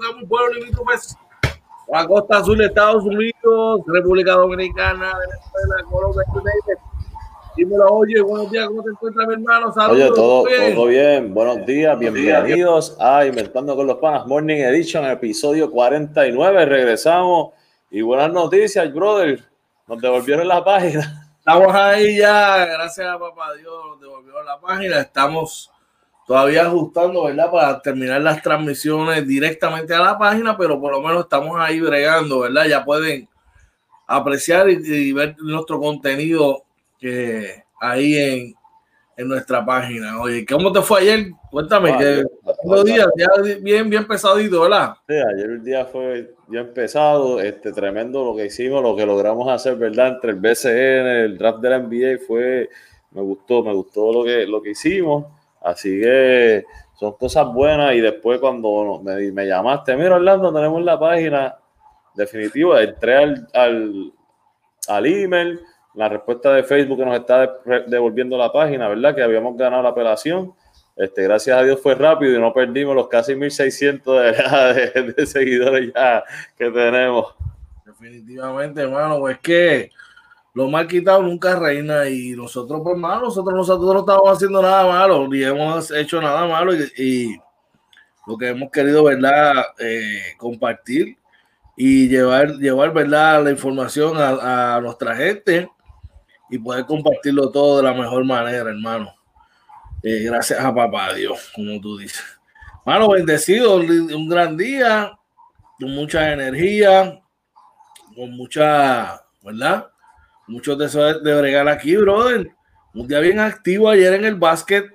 Camus, pueblo limítrofes. La costa azul de Estados Unidos, República Dominicana, Venezuela, Colombia, Dímelo, oye, buenos días, ¿cómo te encuentras, mi hermano? Saludos. Oye, todo bien. todo bien. Buenos días, bienvenidos a Inventando con los Panas Morning Edition, episodio 49. Regresamos y buenas noticias, brother. Nos devolvieron la página. Estamos ahí ya, gracias a papá Dios, nos devolvieron la página. Estamos todavía ajustando, ¿verdad? Para terminar las transmisiones directamente a la página, pero por lo menos estamos ahí bregando, ¿verdad? Ya pueden apreciar y, ver nuestro contenido que ahí en, en, nuestra página. Oye, ¿cómo te fue ayer? Cuéntame, ah, que dos días ya bien, bien pesadito, ¿verdad? Sí, ayer el día fue ya empezado, este, tremendo lo que hicimos, lo que logramos hacer, ¿verdad? Entre el BCN, el draft de la NBA fue, me gustó, me gustó lo que, lo que hicimos, así que son cosas buenas y después cuando me, llamaste, mira Orlando, tenemos la página, definitiva, entré al, al, al email, la respuesta de Facebook que nos está devolviendo la página, ¿verdad? Que habíamos ganado la apelación este, gracias a Dios fue rápido y no perdimos los casi 1600 de, de, seguidores ya que tenemos. Definitivamente, hermano, pues que lo mal quitado nunca reina y nosotros, pues, hermano, nosotros, nosotros no estamos haciendo nada malo ni hemos hecho nada malo y, lo que hemos querido, ¿verdad? Eh, compartir y llevar, llevar, ¿verdad? La información a, nuestra gente y poder compartirlo todo de la mejor manera, hermano. Eh, gracias a papá Dios, como tú dices. Mano, bendecido, un gran día, con mucha energía, con mucha, ¿verdad? Muchos deseos de bregar aquí, brother. Un día bien activo ayer en el básquet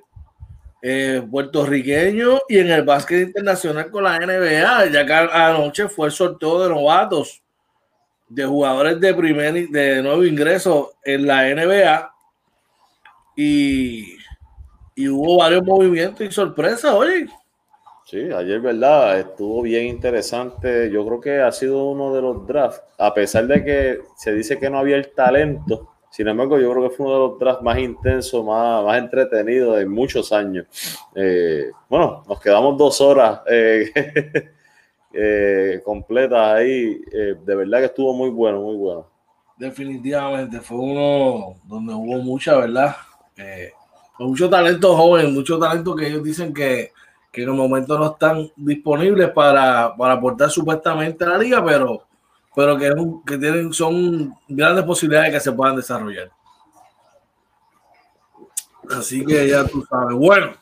eh, puertorriqueño y en el básquet internacional con la NBA, ya que anoche fue el sorteo de novatos de jugadores de primer de nuevo ingreso en la NBA y y hubo varios movimientos y sorpresas, oye. Sí, ayer, ¿verdad? Estuvo bien interesante. Yo creo que ha sido uno de los drafts, a pesar de que se dice que no había el talento. Sin embargo, yo creo que fue uno de los drafts más intensos, más, más entretenidos de muchos años. Eh, bueno, nos quedamos dos horas eh, eh, completas ahí. de verdad que estuvo muy bueno, muy bueno. Definitivamente, fue uno donde hubo mucha, ¿verdad? mucho talento joven, mucho talento que ellos dicen que, en el momento no están disponibles para, aportar supuestamente a la liga, pero, pero que, que tienen, son grandes posibilidades de que se puedan desarrollar. Así que ya tú sabes. Bueno,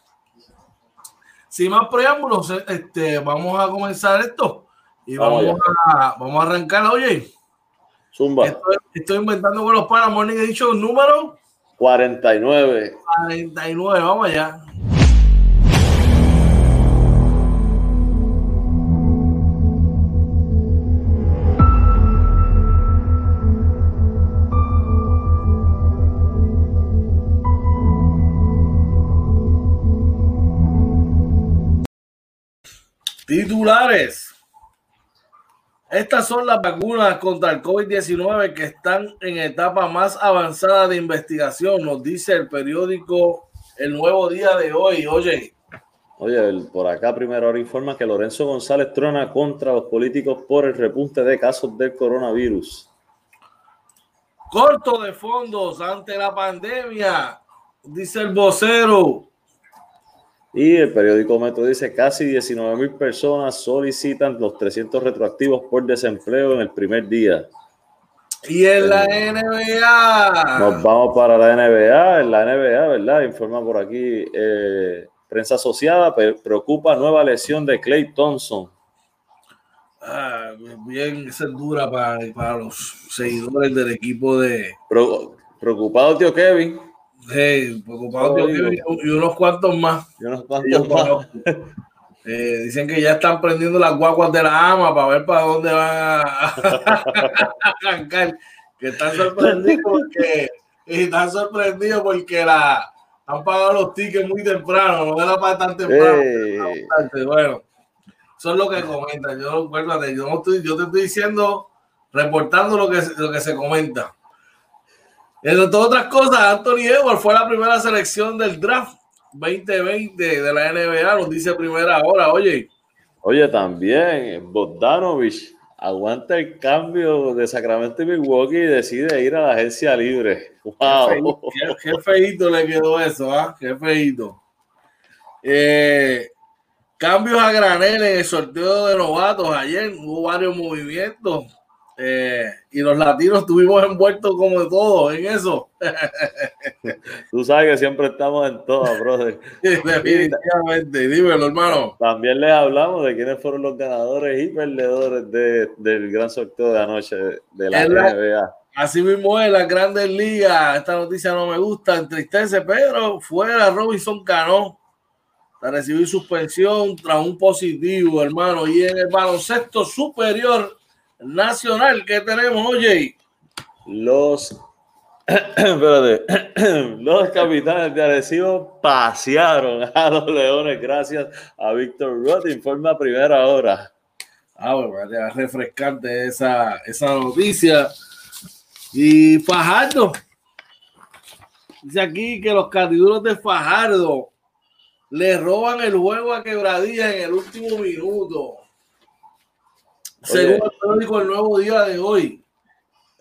sin más preámbulos, este, vamos a comenzar esto y vamos, a, vamos a arrancar. Oye, Zumba. Estoy, inventando con los panas Morning dicho número 49. 49, vamos allá. Titulares. Estas son las vacunas contra el COVID-19 que están en etapa más avanzada de investigación, nos dice el periódico El Nuevo Día de hoy. Oye. Oye, por acá primero ahora informa que Lorenzo González trona contra los políticos por el repunte de casos del coronavirus. Corto de fondos ante la pandemia, dice el vocero. Y el periódico Metro dice casi 19 mil personas solicitan los 300 retroactivos por desempleo en el primer día. Y en la NBA. Nos vamos para la NBA. En la NBA, ¿verdad? Informa por aquí. Eh, prensa asociada preocupa nueva lesión de Clay Thompson. Ah, bien, esa es dura para, para los seguidores del equipo de. preocupado, tío Kevin. Sí, preocupado y, unos cuantos más. Y unos cuantos más. Eh, dicen que ya están prendiendo las guaguas de la ama para ver para dónde van a arrancar. Que están sorprendidos porque están sorprendidos porque la han pagado los tickets muy temprano, no era para tan temprano. Bueno, eso es lo que comentan. Yo, yo, estoy, yo te estoy diciendo, reportando lo que, lo que se comenta. Entre otras cosas, Anthony Edwards fue la primera selección del draft 2020 de la NBA, nos dice primera hora, oye. Oye, también Bogdanovich aguanta el cambio de Sacramento y Milwaukee y decide ir a la agencia libre. ¡Wow! Qué, feito le quedó eso, ¿ah? Qué feito. Eh, cambios a granel en el sorteo de novatos ayer, hubo varios movimientos. Eh, y los latinos estuvimos envueltos como de todo en eso. Tú sabes que siempre estamos en todo, brother. Definitivamente, dímelo, hermano. También les hablamos de quiénes fueron los ganadores y perdedores de, del gran sorteo de anoche de la, NBA. Así mismo es, las grandes ligas. Esta noticia no me gusta, entristece, pero fuera Robinson Cano a recibir suspensión tras un positivo, hermano. Y en el baloncesto superior nacional que tenemos, oye. Los, los capitanes de Arecibo pasearon a los Leones gracias a Víctor Roth, informa primera hora. Ah, bueno, refrescante esa, esa noticia. Y Fajardo. Dice aquí que los candidatos de Fajardo le roban el juego a Quebradilla en el último minuto. Según el periódico El Nuevo Día de hoy.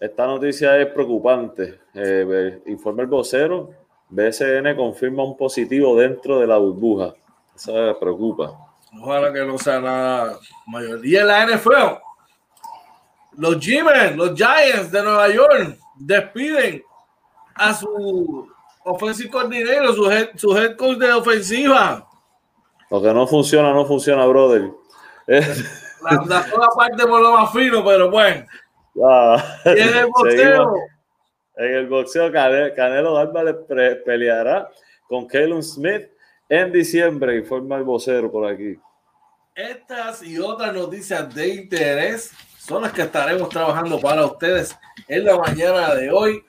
Esta noticia es preocupante. Eh, informa el vocero. BSN confirma un positivo dentro de la burbuja. Eso me preocupa. Ojalá que no sea nada mayor. Y en la NFL, los g los Giants de Nueva York, despiden a su offensive coordinator, su head, su head coach de ofensiva. Lo que no funciona, no funciona, brother. La, la parte por lo más fino, pero bueno. Ah, y en el boxeo. En el boxeo, Canelo Álvarez peleará con Kellen Smith en diciembre, informa el vocero por aquí. Estas y otras noticias de interés son las que estaremos trabajando para ustedes en la mañana de hoy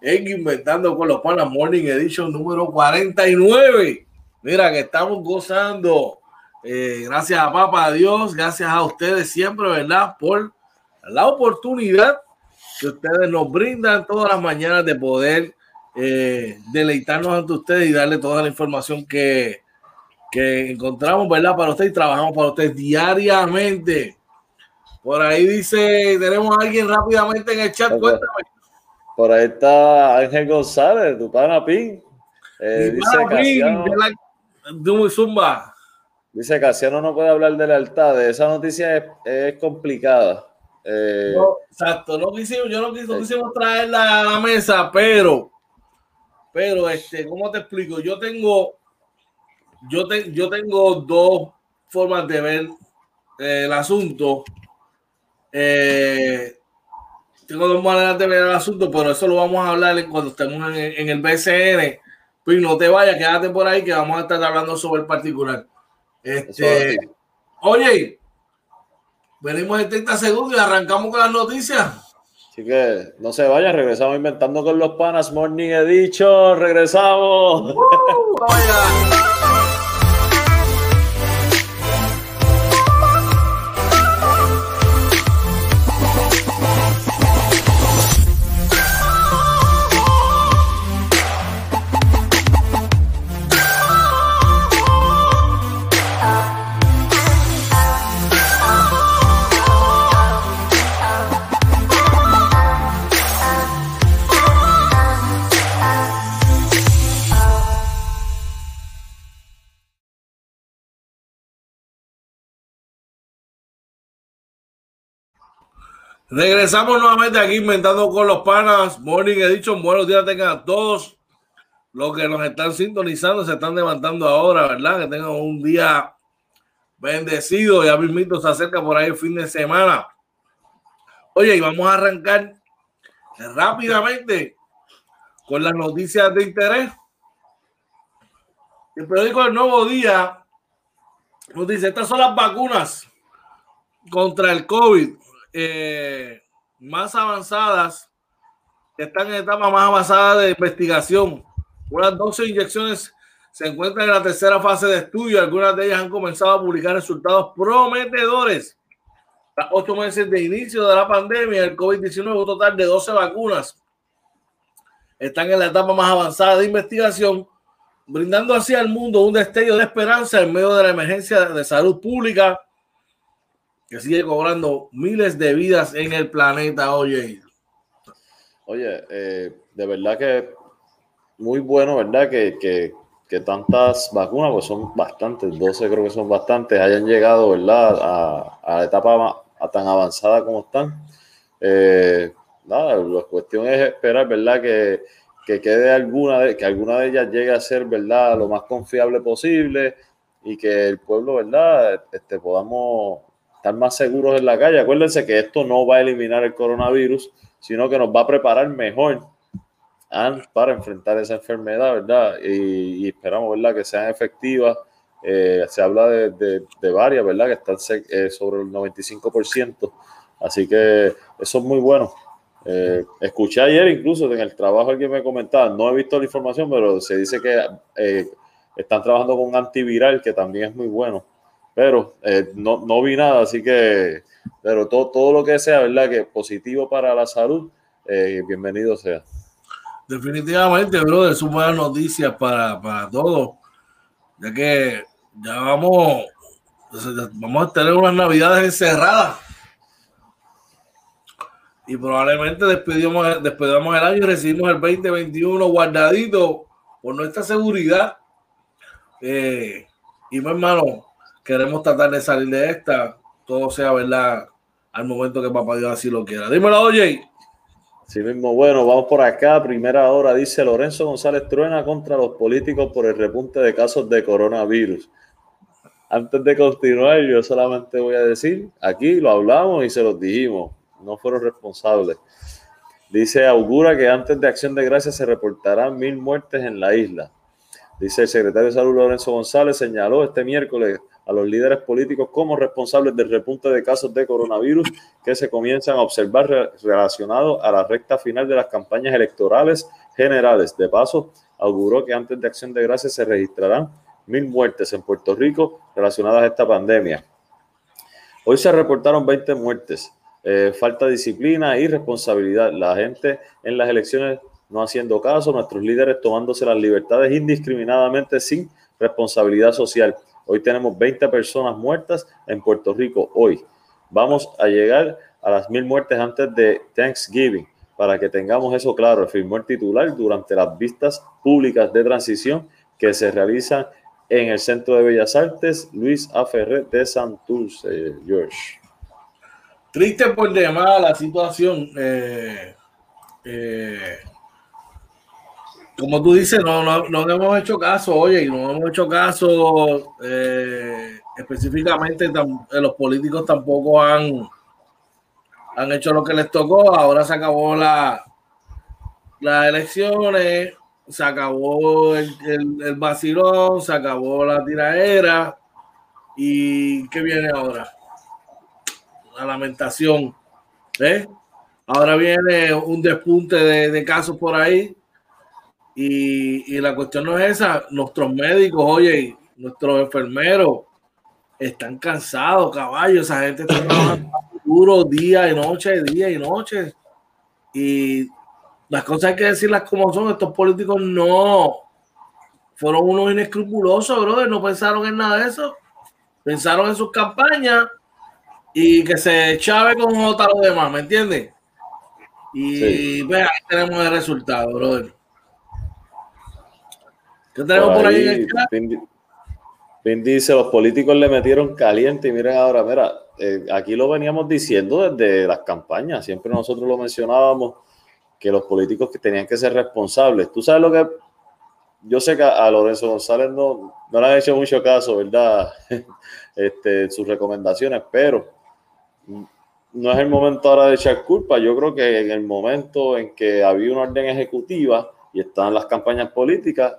en Inventando con los Panas Morning Edition número 49. Mira que estamos gozando eh, gracias a Papa Dios, gracias a ustedes siempre, ¿verdad? Por la oportunidad que ustedes nos brindan todas las mañanas de poder eh, deleitarnos ante ustedes y darle toda la información que, que encontramos, ¿verdad? Para ustedes y trabajamos para ustedes diariamente. Por ahí dice, tenemos a alguien rápidamente en el chat, cuéntame. Por ahí está Ángel González, tu pana Pin. Eh, dice Pin, de la, Zumba. Dice Casiano no puede hablar de lealtad. Esa noticia es, complicada. Eh, exacto, no quisimos, yo no, quisimos traerla a la mesa, pero, pero, este, ¿cómo te explico? Yo tengo, yo, te, yo tengo dos formas de ver eh, el asunto. Eh, tengo dos maneras de ver el asunto, pero eso lo vamos a hablar cuando estemos en, en el BCN. Pues no te vayas, quédate por ahí que vamos a estar hablando sobre el particular. Este, oye, venimos en 30 segundos y arrancamos con las noticias. Así que no se vayan, regresamos inventando con los panas. Morning he dicho, regresamos. Regresamos nuevamente aquí inventando con los panas. Morning Edition. Buenos días tengan a todos los que nos están sintonizando, se están levantando ahora, ¿verdad? Que tengan un día bendecido. Ya mismito se acerca por ahí el fin de semana. Oye, y vamos a arrancar rápidamente con las noticias de interés. El periódico El Nuevo Día nos dice, estas son las vacunas contra el COVID eh, más avanzadas, que están en etapa más avanzada de investigación. Unas 12 inyecciones se encuentran en la tercera fase de estudio. Algunas de ellas han comenzado a publicar resultados prometedores. Tras ocho meses de inicio de la pandemia, el COVID-19, un total de 12 vacunas están en la etapa más avanzada de investigación brindando así al mundo un destello de esperanza en medio de la emergencia de salud pública que sigue cobrando miles de vidas en el planeta, oye. Oye, eh, de verdad que muy bueno, ¿verdad? Que, que, que, tantas vacunas, pues son bastantes, 12 creo que son bastantes, hayan llegado, ¿verdad? A, a la etapa a tan avanzada como están. Eh, nada, la cuestión es esperar, ¿verdad? Que, que quede alguna de, que alguna de ellas llegue a ser, ¿verdad? Lo más confiable posible y que el pueblo, ¿verdad? Este, podamos estar más seguros en la calle. Acuérdense que esto no va a eliminar el coronavirus, sino que nos va a preparar mejor para enfrentar esa enfermedad, ¿verdad? Y, esperamos, ¿verdad? Que sean efectivas. Eh, se habla de, de, varias, ¿verdad? Que están eh, sobre el 95%. Así que eso es muy bueno. Eh, escuché ayer incluso en el trabajo alguien me comentaba, no he visto la información, pero se dice que están trabajando con antiviral que también es muy bueno. Pero eh, no, no, vi nada, así que, pero todo, todo lo que sea, ¿verdad? Que positivo para la salud, bienvenido sea. Definitivamente, brother, son buenas noticias para, para todos, ya que ya vamos, vamos a tener unas navidades encerradas y probablemente despedimos, despedamos el año y recibimos el 2021 guardadito por nuestra seguridad. Eh, y mi hermano, queremos tratar de salir de esta, todo sea verdad al momento que papá Dios así lo quiera. Dímelo, oye. Sí mismo, bueno, vamos por acá. Primera hora, dice Lorenzo González Truena contra los políticos por el repunte de casos de coronavirus. Antes de continuar, yo solamente voy a decir, aquí lo hablamos y se los dijimos no fueron responsables. Dice, augura que antes de Acción de Gracias se reportarán mil muertes en la isla. Dice el secretario de Salud Lorenzo González, señaló este miércoles a los líderes políticos como responsables del repunte de casos de coronavirus que se comienzan a observar relacionados a la recta final de las campañas electorales generales. De paso, auguró que antes de Acción de Gracias se registrarán mil muertes en Puerto Rico relacionadas a esta pandemia. Hoy se reportaron 20 muertes. Eh, falta de disciplina y responsabilidad. La gente en las elecciones no haciendo caso, nuestros líderes tomándose las libertades indiscriminadamente sin responsabilidad social. Hoy tenemos 20 personas muertas en Puerto Rico. Hoy vamos a llegar a las mil muertes antes de Thanksgiving. Para que tengamos eso claro, afirmó el titular durante las vistas públicas de transición que se realizan en el Centro de Bellas Artes Luis A. Ferrer de Santurce, George. Triste por demás la situación. Eh, eh, como tú dices, no, no, hemos hecho caso, oye, no hemos hecho caso eh, específicamente, los políticos tampoco han, han hecho lo que les tocó. Ahora se acabó la, las elecciones, se acabó el, el, el vacilón, se acabó la tiraera. ¿Y qué viene ahora? la lamentación. ¿eh? Ahora viene un despunte de, casos por ahí y, la cuestión no es esa. Nuestros médicos, oye, nuestros enfermeros están cansados, caballos. Esa gente está trabajando duro día y noche, día y noche. Y las cosas hay que decirlas como son. Estos políticos no fueron unos inescrupulosos, brother. No pensaron en nada de eso. Pensaron en sus campañas y que se chave con J lo demás, ¿me entiendes? Y pues ahí tenemos el resultado, brother. ¿Qué tenemos por ahí? en dice, los políticos le metieron caliente y miren ahora, mira, eh, aquí lo veníamos diciendo desde las campañas, siempre nosotros lo mencionábamos, que los políticos que tenían que ser responsables. Tú sabes lo que... Yo sé que a Lorenzo González no, no le han hecho mucho caso, ¿verdad? este, sus recomendaciones, pero no es el momento ahora de echar culpa. Yo creo que en el momento en que había una orden ejecutiva y están las campañas políticas,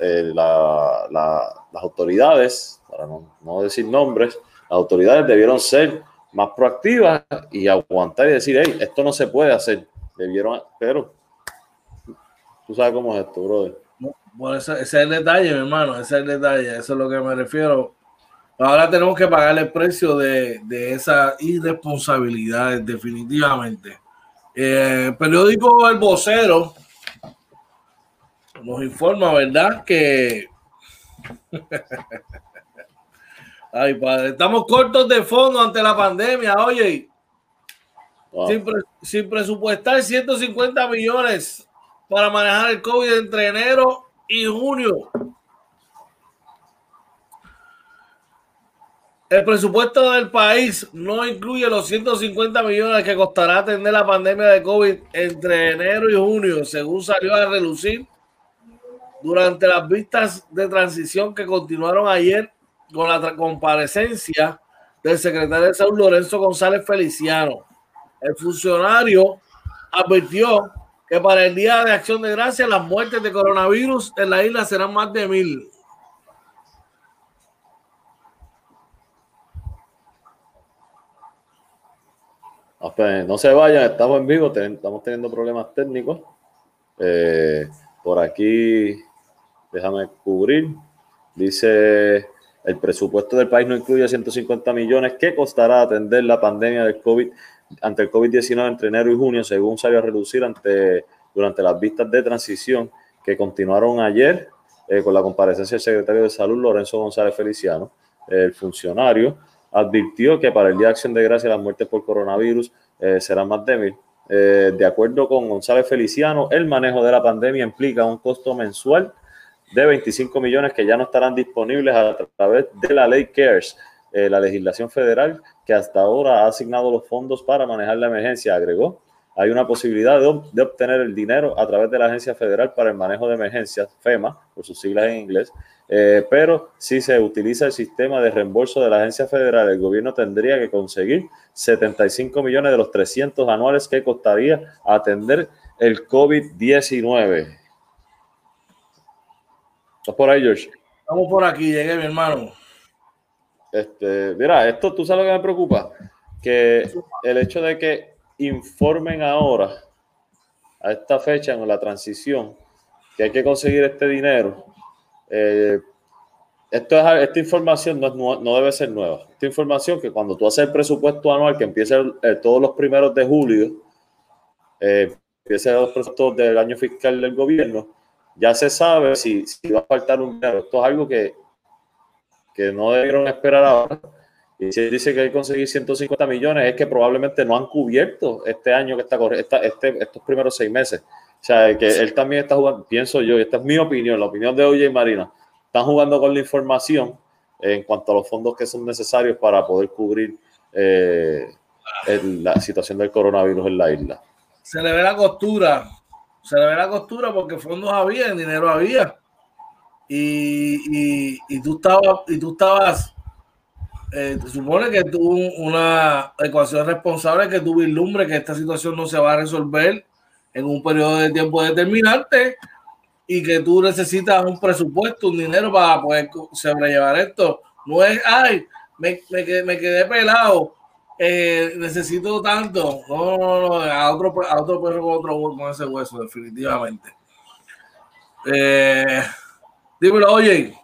eh, las autoridades, para no, decir nombres, las autoridades debieron ser más proactivas y aguantar y decir, hey, esto no se puede hacer. Debieron, pero tú sabes cómo es esto, brother. Bueno, ese, ese es el detalle, mi hermano, ese es el detalle, eso es lo que me refiero Ahora tenemos que pagar el precio de, de esa irresponsabilidad, definitivamente. Eh, periódico El Vocero nos informa, ¿verdad? Que. Ay, padre, estamos cortos de fondo ante la pandemia, oye. Sin, sin, presupuestar 150 millones para manejar el COVID entre enero y junio. El presupuesto del país no incluye los 150 millones que costará atender la pandemia de COVID entre enero y junio, según salió a relucir durante las vistas de transición que continuaron ayer con la comparecencia del secretario de Salud Lorenzo González Feliciano. El funcionario advirtió que para el Día de Acción de Gracias las muertes de coronavirus en la isla serán más de mil. No se vayan, estamos en vivo, estamos teniendo problemas técnicos. Eh, por aquí, déjame cubrir. Dice, el presupuesto del país no incluye 150 millones que costará atender la pandemia del COVID ante el COVID-19 entre enero y junio, según salió a reducir ante, durante las vistas de transición que continuaron ayer eh, con la comparecencia del secretario de Salud, Lorenzo González Feliciano. El funcionario advirtió que para el Día de Acción de Gracia las muertes por coronavirus eh, serán más débiles. Eh, de acuerdo con González Feliciano, el manejo de la pandemia implica un costo mensual de 25 millones que ya no estarán disponibles a través de la ley CARES, eh, la legislación federal que hasta ahora ha asignado los fondos para manejar la emergencia, agregó. Hay una posibilidad de, obtener el dinero a través de la Agencia Federal para el Manejo de Emergencias, FEMA, por sus siglas en inglés, eh, pero si se utiliza el sistema de reembolso de la agencia federal, el gobierno tendría que conseguir 75 millones de los 300 anuales que costaría atender el COVID-19. ¿Estás por ahí, George? Estamos por aquí, llegué, mi hermano. Este, mira, esto tú sabes lo que me preocupa, que el hecho de que informen ahora, a esta fecha, en la transición, que hay que conseguir este dinero, eh, esto es, esta información no, no, debe ser nueva. Esta información que cuando tú haces el presupuesto anual que empieza eh, todos los primeros de julio, eh, empieza los presupuestos del año fiscal del gobierno, ya se sabe si, si, va a faltar un dinero. Esto es algo que, que no debieron esperar ahora. Y si él dice que hay que conseguir 150 millones, es que probablemente no han cubierto este año que está corriendo, este, estos primeros seis meses. O sea, que él también está jugando, pienso yo, y esta es mi opinión, la opinión de y Marina, están jugando con la información en cuanto a los fondos que son necesarios para poder cubrir eh, el, la situación del coronavirus en la isla. Se le ve la costura, se le ve la costura porque fondos había, dinero había. Y, y, y tú estabas, y tú estabas eh, supone que tú una ecuación responsable que tú vislumbre que esta situación no se va a resolver en un periodo de tiempo determinante y que tú necesitas un presupuesto, un dinero para poder sobrellevar esto. No es, ay, me, me, me quedé pelado, eh, necesito tanto. No, no, no, a otro, a otro perro con otro con ese hueso, definitivamente. Eh, dímelo, oye.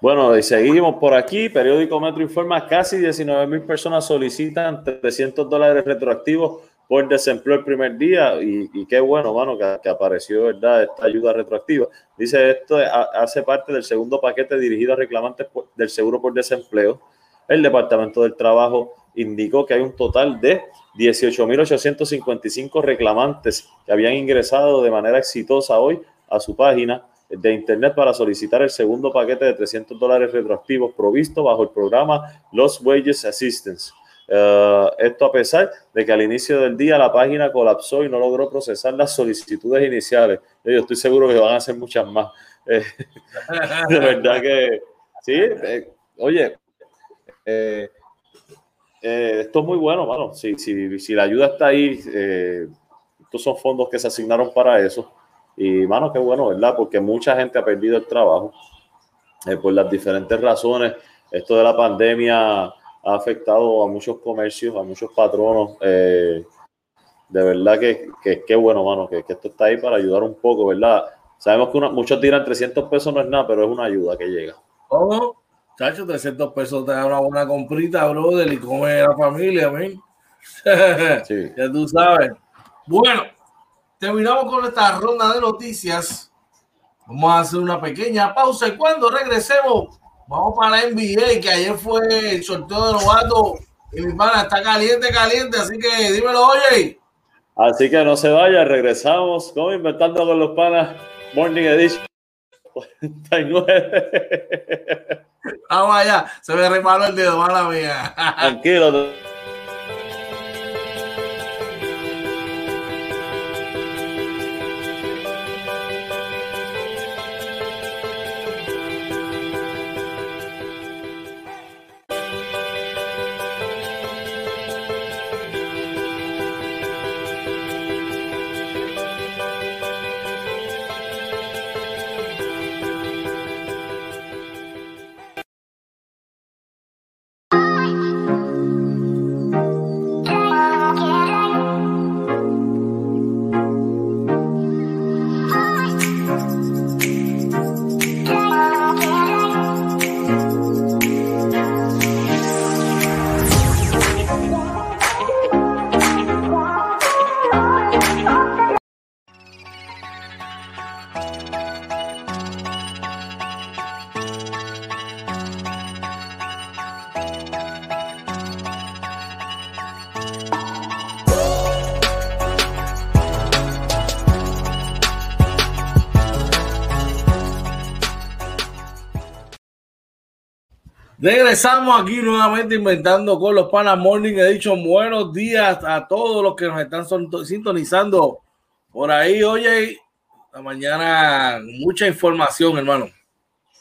Bueno, y seguimos por aquí. Periódico Metro informa, casi 19 mil personas solicitan 300 dólares retroactivos por desempleo el primer día y, qué bueno, mano, que, apareció, ¿verdad? Esta ayuda retroactiva. Dice esto hace parte del segundo paquete dirigido a reclamantes del seguro por desempleo. El Departamento del Trabajo indicó que hay un total de 18.855 reclamantes que habían ingresado de manera exitosa hoy a su página de internet para solicitar el segundo paquete de 300 dólares retroactivos provisto bajo el programa Los Wages Assistance. Uh, esto a pesar de que al inicio del día la página colapsó y no logró procesar las solicitudes iniciales. Yo estoy seguro que van a ser muchas más. Eh, de verdad que sí. Eh, oye, eh, eh, esto es muy bueno, mano. Si, si, si, la ayuda está ahí, estos son fondos que se asignaron para eso. Y, mano, qué bueno, ¿verdad? Porque mucha gente ha perdido el trabajo por las diferentes razones. Esto de la pandemia ha afectado a muchos comercios, a muchos patronos. Eh, de verdad que, que, bueno, mano, que, que, esto está ahí para ayudar un poco, ¿verdad? Sabemos que una, muchos tiran 300 pesos, no es nada, pero es una ayuda que llega. ¿Cómo? Chacho, 300 pesos te da una buena comprita, brother, y come la familia, ¿ven? sí. ya tú sabes. Bueno, terminamos con esta ronda de noticias Vamos a hacer una pequeña pausa y cuando regresemos, vamos para la NBA, que ayer fue el sorteo de novato y mi pana está caliente, caliente, así que dímelo, oye. Así que no se vaya, regresamos como inventando con los panas Morning Edition 49. Vamos allá, se me reparó el dedo, mala mía. Tranquilo. Regresamos aquí nuevamente inventando con los Panas Morning. Dicho buenos días a todos los que nos están sintonizando por ahí. Oye, la mañana mucha información, hermano.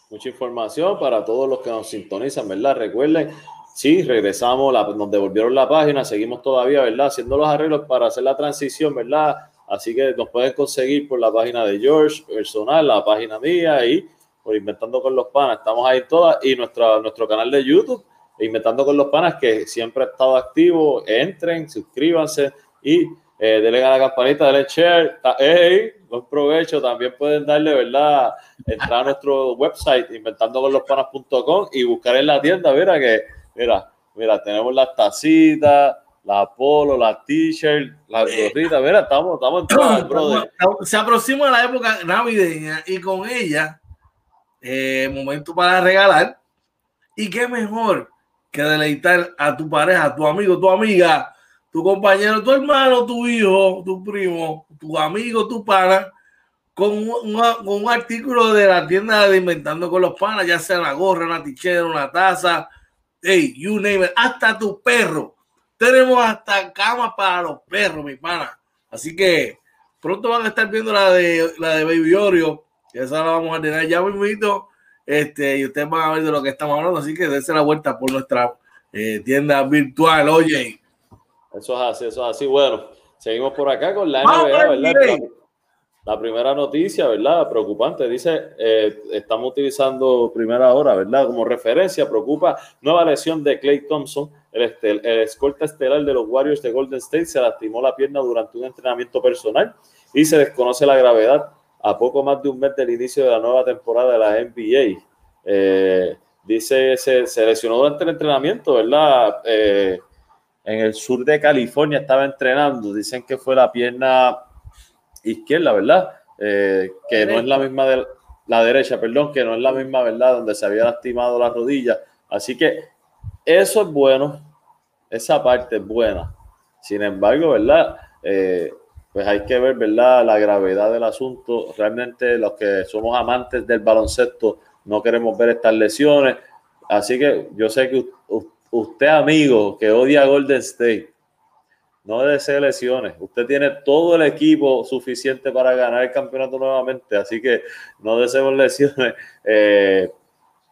Mucha información para todos los que nos sintonizan, ¿verdad? Recuerden, sí, regresamos, la, nos devolvieron la página, seguimos todavía, ¿verdad? Haciendo los arreglos para hacer la transición, ¿verdad? Así que nos pueden conseguir por la página de George personal, la página mía y por Inventando con los Panas. Estamos ahí todas y nuestra, nuestro canal de YouTube, Inventando con los Panas, que siempre ha estado activo. Entren, suscríbanse y eh, denle a la campanita, denle share. Hey, buen provecho. También pueden darle, ¿verdad? Entrar a nuestro website, inventandoconlospanas.com y buscar en la tienda, mira que, mira, mira, tenemos las tacitas la polo, la t-shirt, la eh, gorrita, mira, estamos, estamos en todo, brother. Se aproxima la época navideña y con ella eh, momento para regalar. Y qué mejor que deleitar a tu pareja, tu amigo, tu amiga, tu compañero, tu hermano, tu hijo, tu primo, tu amigo, tu pana, con un, artículo de la tienda de Inventando con los Panas, ya sea una gorra, una tichera, una taza, hey, you name it, hasta tu perro. Tenemos hasta camas para los perros, mi pana. Así que pronto van a estar viendo la de la de Baby Oreo esa la vamos a tener ya mismo. Este, y ustedes van a ver de lo que estamos hablando. Así que dense la vuelta por nuestra eh, tienda virtual. Oye. Eso es así, eso es así. Bueno, seguimos por acá con la NBA, ¿verdad? La, primera noticia, ¿verdad? Preocupante. Dice, eh, estamos utilizando primera hora, ¿verdad? Como referencia, preocupa nueva lesión de Clay Thompson. El, el escolta estelar de los Warriors de Golden State se lastimó la pierna durante un entrenamiento personal y se desconoce la gravedad a poco más de un mes del inicio de la nueva temporada de la NBA. Eh, dice, se, se, lesionó durante el entrenamiento, ¿verdad? Eh, en el sur de California estaba entrenando. Dicen que fue la pierna izquierda, ¿verdad? Eh, que no es la misma de la derecha, perdón, que no es la misma, ¿verdad? Donde se había lastimado la rodilla. Así que eso es bueno, esa parte es buena. Sin embargo, ¿verdad? Pues hay que ver, ¿verdad?, la gravedad del asunto. Realmente los que somos amantes del baloncesto no queremos ver estas lesiones. Así que yo sé que usted, amigo, que odia Golden State, no desee lesiones. Usted tiene todo el equipo suficiente para ganar el campeonato nuevamente, así que no deseemos lesiones. Eh,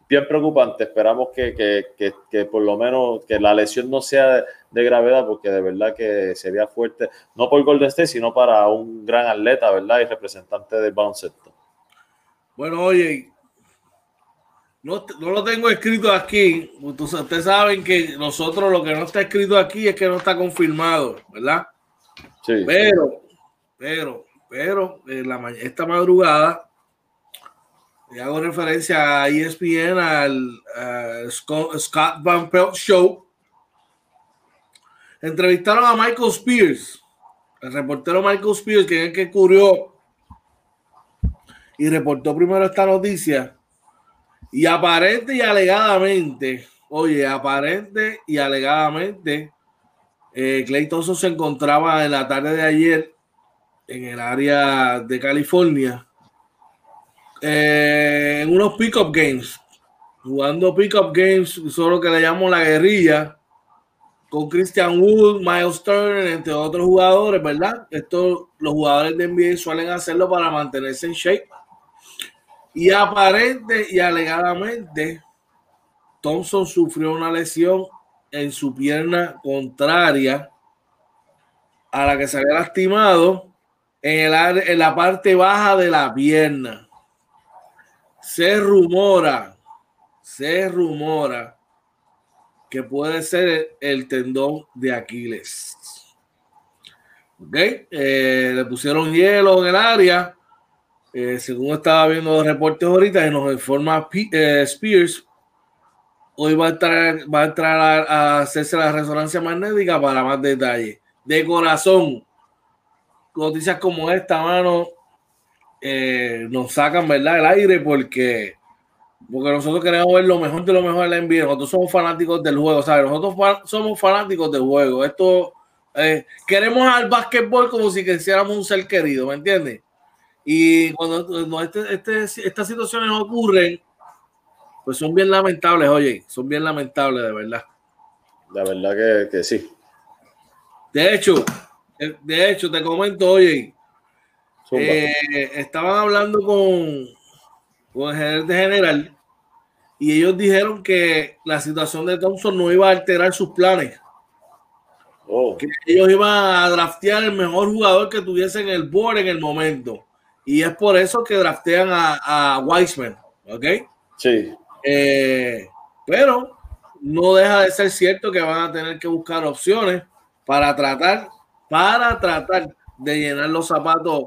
bien preocupante. Esperamos que, por lo menos que la lesión no sea de, gravedad, porque de verdad que sería fuerte, no por Golden State, sino para un gran atleta, ¿verdad? Y representante del baloncesto. Bueno, oye, no, lo tengo escrito aquí. Ustedes saben que nosotros lo que no está escrito aquí es que no está confirmado, ¿verdad? Sí. Pero, pero, pero, la, esta madrugada y hago referencia a ESPN, al Scott, Van Pelt Show. Entrevistaron a Michael Spears, el reportero Michael Spears, que es el que cubrió y reportó primero esta noticia. Y aparente y alegadamente, oye, aparente y alegadamente, eh, Clay Thompson se encontraba en la tarde de ayer en el área de California eh, en unos pick-up games, jugando pick-up games, solo que le llamo la guerrilla, con Christian Wood, Miles Turner, entre otros jugadores, ¿verdad? Esto los jugadores de NBA suelen hacerlo para mantenerse en shape. Y aparente y alegadamente, Thompson sufrió una lesión en su pierna contraria a la que se había lastimado en, el, en la parte baja de la pierna. Se rumora, se rumora que puede ser el, tendón de Aquiles. Ok, eh, le pusieron hielo en el área. Eh, según estaba viendo los reportes ahorita, y nos informa eh, Spears, hoy va a entrar, va a, entrar a, hacerse la resonancia magnética para más detalles. De corazón, noticias como esta, mano, nos sacan, ¿verdad? El aire porque porque nosotros queremos ver lo mejor de lo mejor en la NBA. Nosotros somos fanáticos del juego, ¿sabes? Nosotros somos fanáticos del juego. Esto, eh, queremos al básquetbol como si quisiéramos un ser querido, ¿me entiendes? Y cuando, este, este, estas situaciones ocurren, pues son bien lamentables, oye, son bien lamentables, de verdad. La verdad que, sí. De hecho, eh, de hecho, te comento, oye, eh, estaban hablando con, con el gerente general y ellos dijeron que la situación de Thompson no iba a alterar sus planes. Oh. Que ellos iban a draftear el mejor jugador que tuviese en el board en el momento. Y es por eso que draftean a, a Wiseman. ¿Ok? Sí. Eh, pero no deja de ser cierto que van a tener que buscar opciones para tratar, para tratar de llenar los zapatos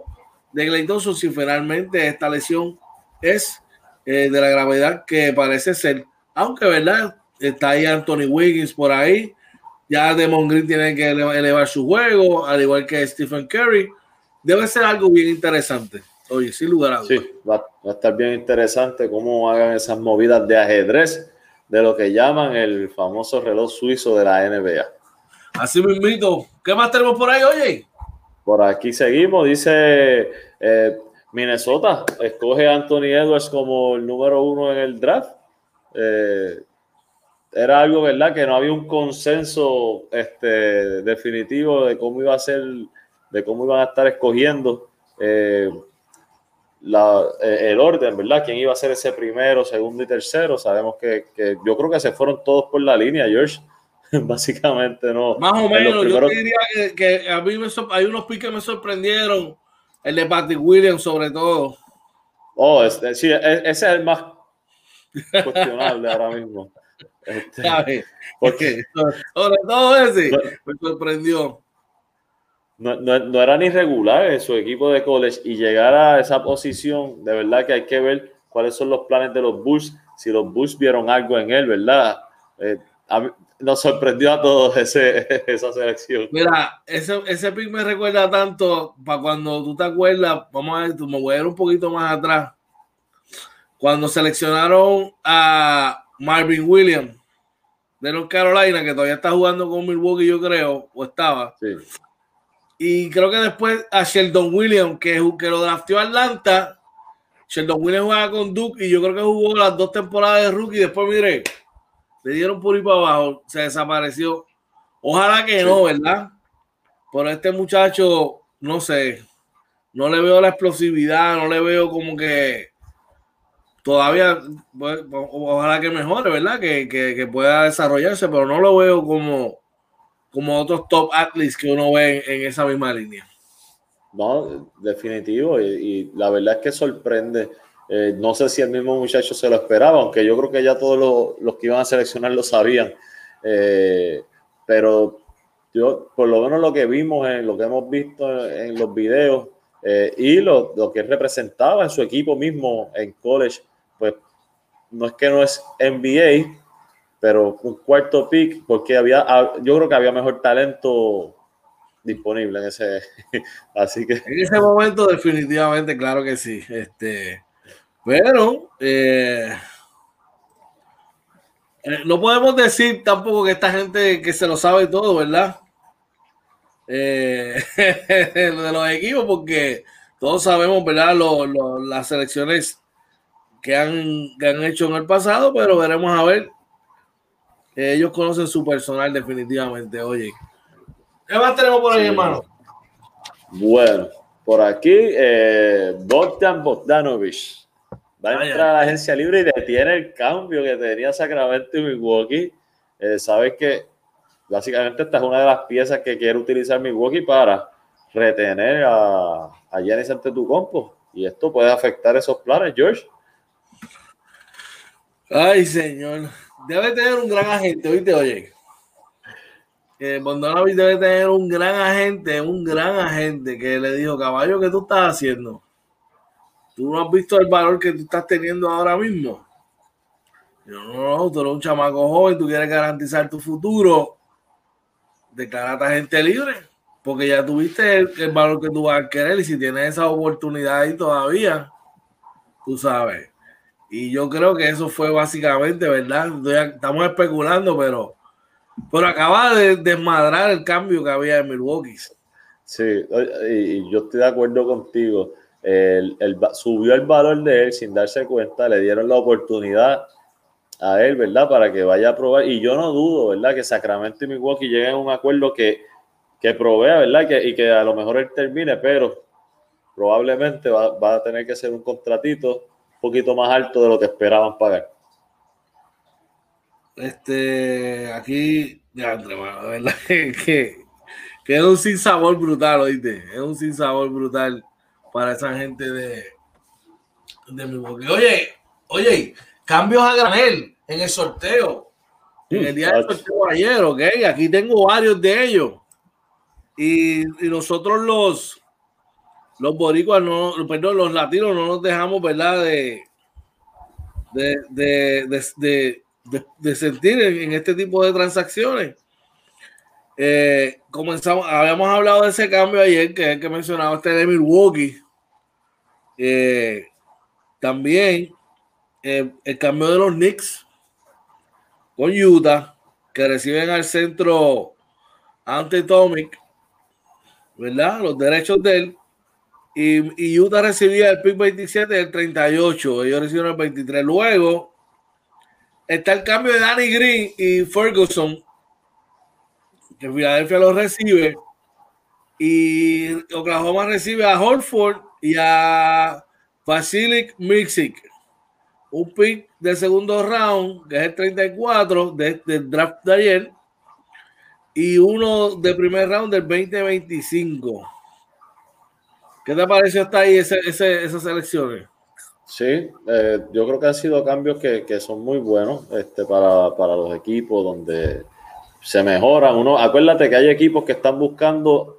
de Clay si finalmente esta lesión es eh, de la gravedad que parece ser. Aunque, ¿verdad? Está ahí Anthony Wiggins por ahí. Ya Demon Green tiene que elevar su juego, al igual que Stephen Curry. Debe ser algo bien interesante. Oye, sin lugar a dudas. Sí, va, a estar bien interesante cómo hagan esas movidas de ajedrez de lo que llaman el famoso reloj suizo de la NBA. Así mismo. ¿Qué más tenemos por ahí, oye? Por aquí seguimos, dice eh, Minnesota escoge a Anthony Edwards como el número uno en el draft. Eh, era algo, ¿verdad? Que no había un consenso este, definitivo de cómo iba a ser, de cómo iban a estar escogiendo eh, eh, el orden, ¿verdad? ¿Quién iba a ser ese primero, segundo y tercero? Sabemos que, yo creo que se fueron todos por la línea, George. Básicamente, no. Más o menos, yo diría que, a mí hay unos piques que me sorprendieron el de Patrick Williams, sobre todo. Oh, este, sí, e, ese es el más cuestionable ahora mismo. Este, porque, sobre todo ese, me sorprendió. No, no, era ni regular en su equipo de college y llegar a esa posición, de verdad que hay que ver cuáles son los planes de los Bulls, si los Bulls vieron algo en él, ¿verdad? Eh, nos sorprendió a todos ese, esa selección. Mira, ese, ese pick me recuerda tanto para cuando tú te acuerdas, vamos a ver, tú me voy a ir un poquito más atrás. Cuando seleccionaron a Marvin Williams de North Carolina, que todavía está jugando con Milwaukee, yo creo, o estaba. Sí. Y creo que después a Sheldon Williams, que, que lo drafteó Atlanta. Sheldon Williams jugaba con Duke y yo creo que jugó las dos temporadas de rookie. Después, mire, le dieron por ahí para abajo, se desapareció. Ojalá que no, ¿verdad? Pero este muchacho, no sé, no le veo la explosividad, no le veo como que todavía, pues, ojalá que mejore, ¿verdad? Que, pueda desarrollarse, pero no lo veo como, como otros top athletes que uno ve en, esa misma línea. No, definitivo, y la verdad es que sorprende eh, no sé si el mismo muchacho se lo esperaba, aunque yo creo que ya todos los, que iban a seleccionar lo sabían. Eh, pero yo, por lo menos lo que vimos, en lo que hemos visto en los videos eh, y lo, lo, que representaba en su equipo mismo en college, pues no es que no es NBA, pero un cuarto pick, porque había, ah, yo creo que había mejor talento disponible en ese. Así que. En ese momento, definitivamente, claro que sí. Este, pero eh, eh, no podemos decir tampoco que esta gente que se lo sabe todo, ¿verdad? Eh, de los equipos, porque todos sabemos, ¿verdad? las selecciones que han, que han hecho en el pasado, pero veremos a ver. Ellos conocen su personal definitivamente. Oye, ¿qué más tenemos por ahí, hermano? Bueno, por aquí, eh, Bogdan Bogdanovich va a entrar a la agencia libre y detiene el cambio que tenía Sacramento y Milwaukee. Eh, sabes que básicamente esta es una de las piezas que quiere utilizar Milwaukee para retener a, a Giannis ante tu compo. Y esto puede afectar esos planes, George. Ay, señor. Debe tener un gran agente, oíste, oye. Eh, debe tener un gran agente, un gran agente que le dijo, caballo, ¿qué tú estás haciendo? ¿Tú no has visto el valor que tú estás teniendo ahora mismo? Yo, no, no, tú eres un chamaco joven, tú quieres garantizar tu futuro. Declarate a gente libre, porque ya tuviste el, valor que tú vas a querer y si tienes esa oportunidad ahí todavía, tú sabes. Y yo creo que eso fue básicamente, ¿verdad? Estamos especulando, pero, pero acaba de desmadrar el cambio que había en Milwaukee. Sí, y yo estoy de acuerdo contigo el, subió el valor de él sin darse cuenta, le dieron la oportunidad a él, ¿verdad? Para que vaya a probar. Y yo no dudo, ¿verdad? Que Sacramento y Milwaukee lleguen a un acuerdo que, que provea, ¿verdad? Que, y que a lo mejor él termine, pero probablemente va, a tener que ser un contratito un poquito más alto de lo que esperaban pagar. Este, aquí, ya, ¿verdad? Que, que, que es un sinsabor brutal, oíste. Es un sinsabor brutal para esa gente de, de Milwaukee. Oye, oye, cambios a granel en el sorteo. En el día del sorteo ayer, ok. Aquí tengo varios de ellos. Y, nosotros los, los boricuas, no, perdón, los latinos no nos dejamos, ¿verdad? De, de, de, sentir en, este tipo de transacciones. Eh, comenzamos, habíamos hablado de ese cambio ayer, que es el que mencionaba este de Milwaukee. Eh, también eh, el cambio de los Knicks con Utah, que reciben al centro ante Tomic, ¿verdad? Los derechos de él. Y, Utah recibía el pick 27 del 38, ellos recibieron el 23. Luego está el cambio de Danny Green y Ferguson que Filadelfia lo recibe y Oklahoma recibe a Holford y a Vasilic Mixic. Un pick de segundo round, que es el 34 del draft de ayer, y uno de primer round del 2025. ¿Qué te pareció hasta ahí esas elecciones? Sí, eh, yo creo que han sido cambios que, que son muy buenos este, para, para los equipos donde se mejoran. Uno, acuérdate que hay equipos que están buscando,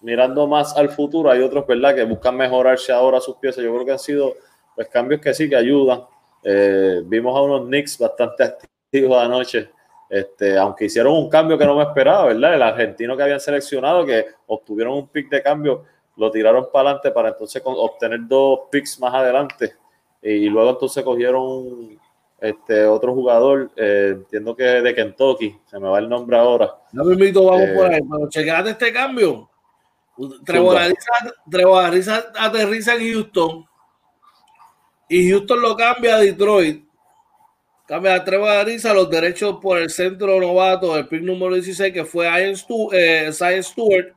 mirando más al futuro, hay otros, ¿verdad?, que buscan mejorarse ahora sus piezas. Yo creo que han sido pues, cambios que sí que ayudan. Eh, vimos a unos Knicks bastante activos anoche, este, aunque hicieron un cambio que no me esperaba, ¿verdad? El argentino que habían seleccionado, que obtuvieron un pick de cambio, lo tiraron para adelante para entonces obtener dos picks más adelante. Y, luego entonces cogieron este otro jugador, eh, entiendo que de Kentucky, se me va el nombre ahora. No me invito, vamos por eh, ahí, pero chequeate este cambio. Trevor Ariza, aterriza en Houston y Houston lo cambia a Detroit. Cambia a Trevor Ariza los derechos por el centro novato, el pick número 16, que fue Ian eh, Stewart,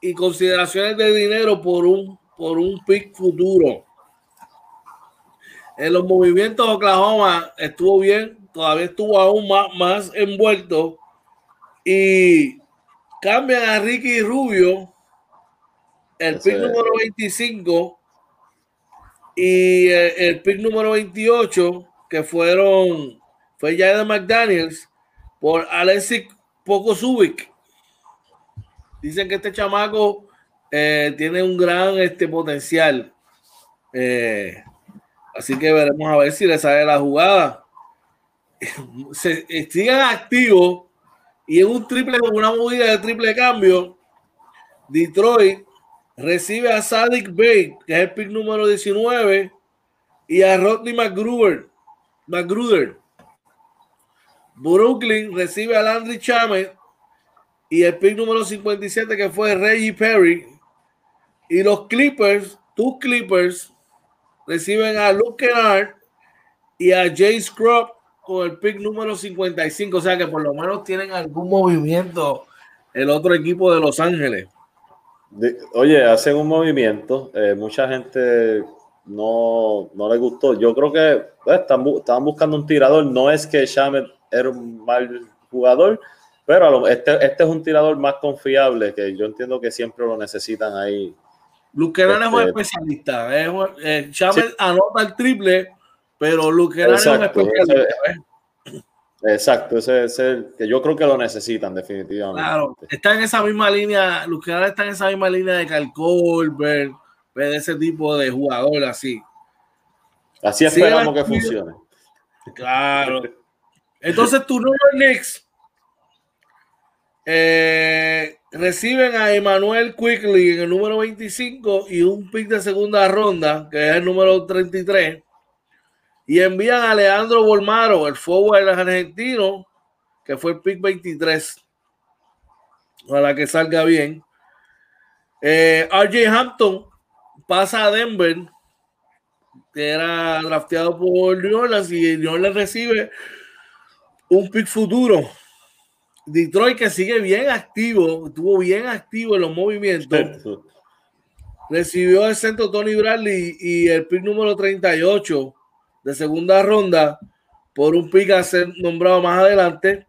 y consideraciones de dinero por un, por un pick futuro. En los movimientos de Oklahoma estuvo bien, todavía estuvo aún más, más envuelto. Y cambian a Ricky Rubio, el pick número 25 y el, pick número 28, que fueron, fue ya de McDaniels, por Alexis Pokosubic. Dicen que este chamaco eh, tiene un gran este, potencial. Eh, Así que veremos a ver si le sale la jugada. Se, sigan activos y en un triple, una movida de triple cambio, Detroit recibe a Sadik Bay, que es el pick número 19, y a Rodney McGruder. McGruder. Brooklyn recibe a Landry Chamet y el pick número 57 que fue Reggie Perry. Y los Clippers, tus Clippers, reciben a Luke Kennard y a Jay Scrub con el pick número 55. O sea que por lo menos tienen algún movimiento el otro equipo de Los Ángeles. Oye, hacen un movimiento. Eh, mucha gente no, no le gustó. Yo creo que pues, están, estaban buscando un tirador. No es que Shamet era un mal jugador, pero este, este es un tirador más confiable que yo entiendo que siempre lo necesitan ahí. Luke es un este, especialista. Es, eh, anota el triple, pero Luke es un especialista. Exacto, ese es el que yo creo que lo necesitan definitivamente. Claro, está en esa misma línea, Luke está en esa misma línea de Cal Colbert, de ese tipo de jugador así. Así esperamos que funcione. Claro. Entonces tu número Knicks eh, reciben a Emmanuel Quickly en el número 25 y un pick de segunda ronda, que es el número 33. Y envían a Leandro Bolmaro, el forward argentino, que fue el pick 23. Para que salga bien. Eh, RJ Hampton pasa a Denver, que era drafteado por New Orleans, y New Orleans recibe un pick futuro. Detroit que sigue bien activo, estuvo bien activo en los movimientos. Recibió el centro Tony Bradley y el pick número 38 de segunda ronda por un pick a ser nombrado más adelante.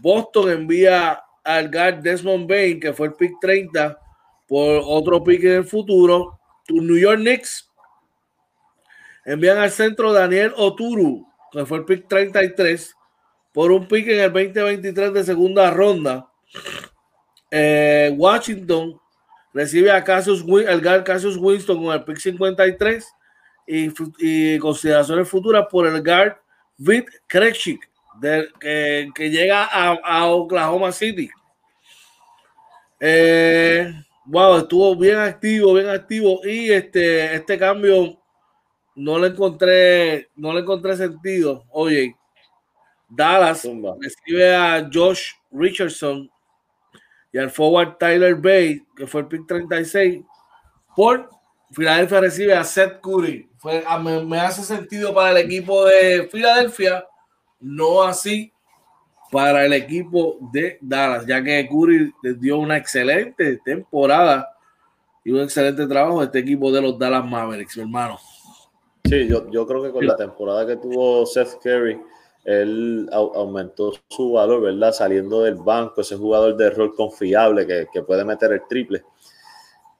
Boston envía al guard Desmond Bain, que fue el pick 30, por otro pick en el futuro. New York Knicks envían al centro Daniel Oturu, que fue el pick 33, por un pick en el 2023 de segunda ronda. Eh, Washington recibe a Cassius, el guard Cassius Winston con el pick 53 y, y consideraciones futuras por el guard Vic Krejcik, que, que, llega a, a Oklahoma City. Eh, wow, estuvo bien activo, bien activo. Y este, este cambio no le encontré, no le encontré sentido. Oye, Dallas recibe a Josh Richardson y al forward Tyler Bay, que fue el pick 36, por Filadelfia recibe a Seth Curry. Fue, ah, me, hace sentido para el equipo de Filadelfia, no así para el equipo de Dallas, ya que Curry les dio una excelente temporada y un excelente trabajo este equipo de los Dallas Mavericks, hermano. Sí, yo, yo creo que con la temporada que tuvo Seth Curry, él aumentó su valor, ¿verdad? Saliendo del banco, ese jugador de rol confiable que, puede meter el triple.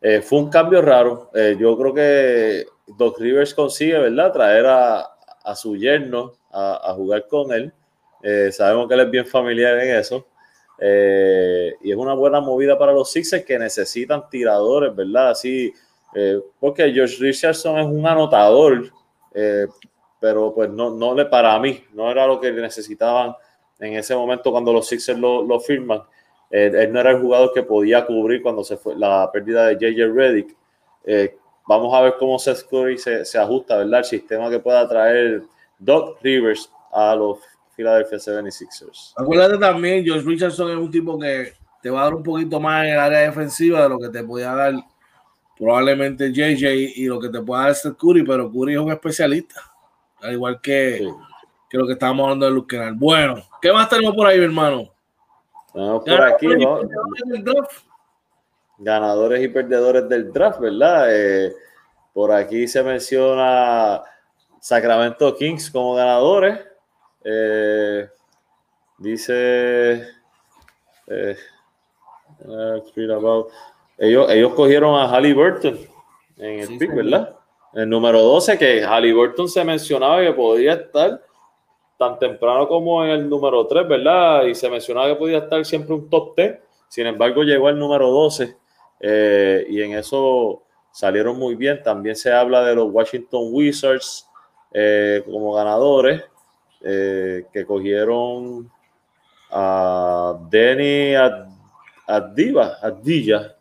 Eh, fue un cambio raro. Eh, yo creo que Doc Rivers consigue, ¿verdad? Traer a, su yerno a, jugar con él. Eh, sabemos que él es bien familiar en eso. y es una buena movida para los Sixers que necesitan tiradores, ¿verdad? Así, porque George Richardson es un anotador, pero pues no, no le, para mí, no era lo que necesitaban en ese momento cuando los Sixers lo, firman. él no era el jugador que podía cubrir cuando se fue la pérdida de JJ Reddick. Eh, vamos a ver cómo Seth Curry se, se, ajusta, ¿verdad? El sistema que pueda traer Doc Rivers a los Philadelphia 76ers. Acuérdate también, George Richardson es un tipo que te va a dar un poquito más en el área defensiva de lo que te podía dar probablemente JJ y lo que te pueda dar Seth Curry, pero Curry es un especialista al igual que, que lo que estábamos hablando de Luke Bueno, ¿qué más tenemos por ahí, hermano? por aquí, ¿no? Ganadores y perdedores del draft, ¿verdad? Eh, por aquí se menciona Sacramento Kings como ganadores. Eh, dice. Eh, ellos, ellos cogieron a Halliburton en el pick, ¿verdad? El número 12, que Halliburton se mencionaba que podía estar tan temprano como en el número 3, ¿verdad? Y se mencionaba que podía estar siempre un top 10. Sin embargo, llegó al número 12 eh, y en eso salieron muy bien. También se habla de los Washington Wizards eh, como ganadores eh, que cogieron a Denny Adiva, Adilla,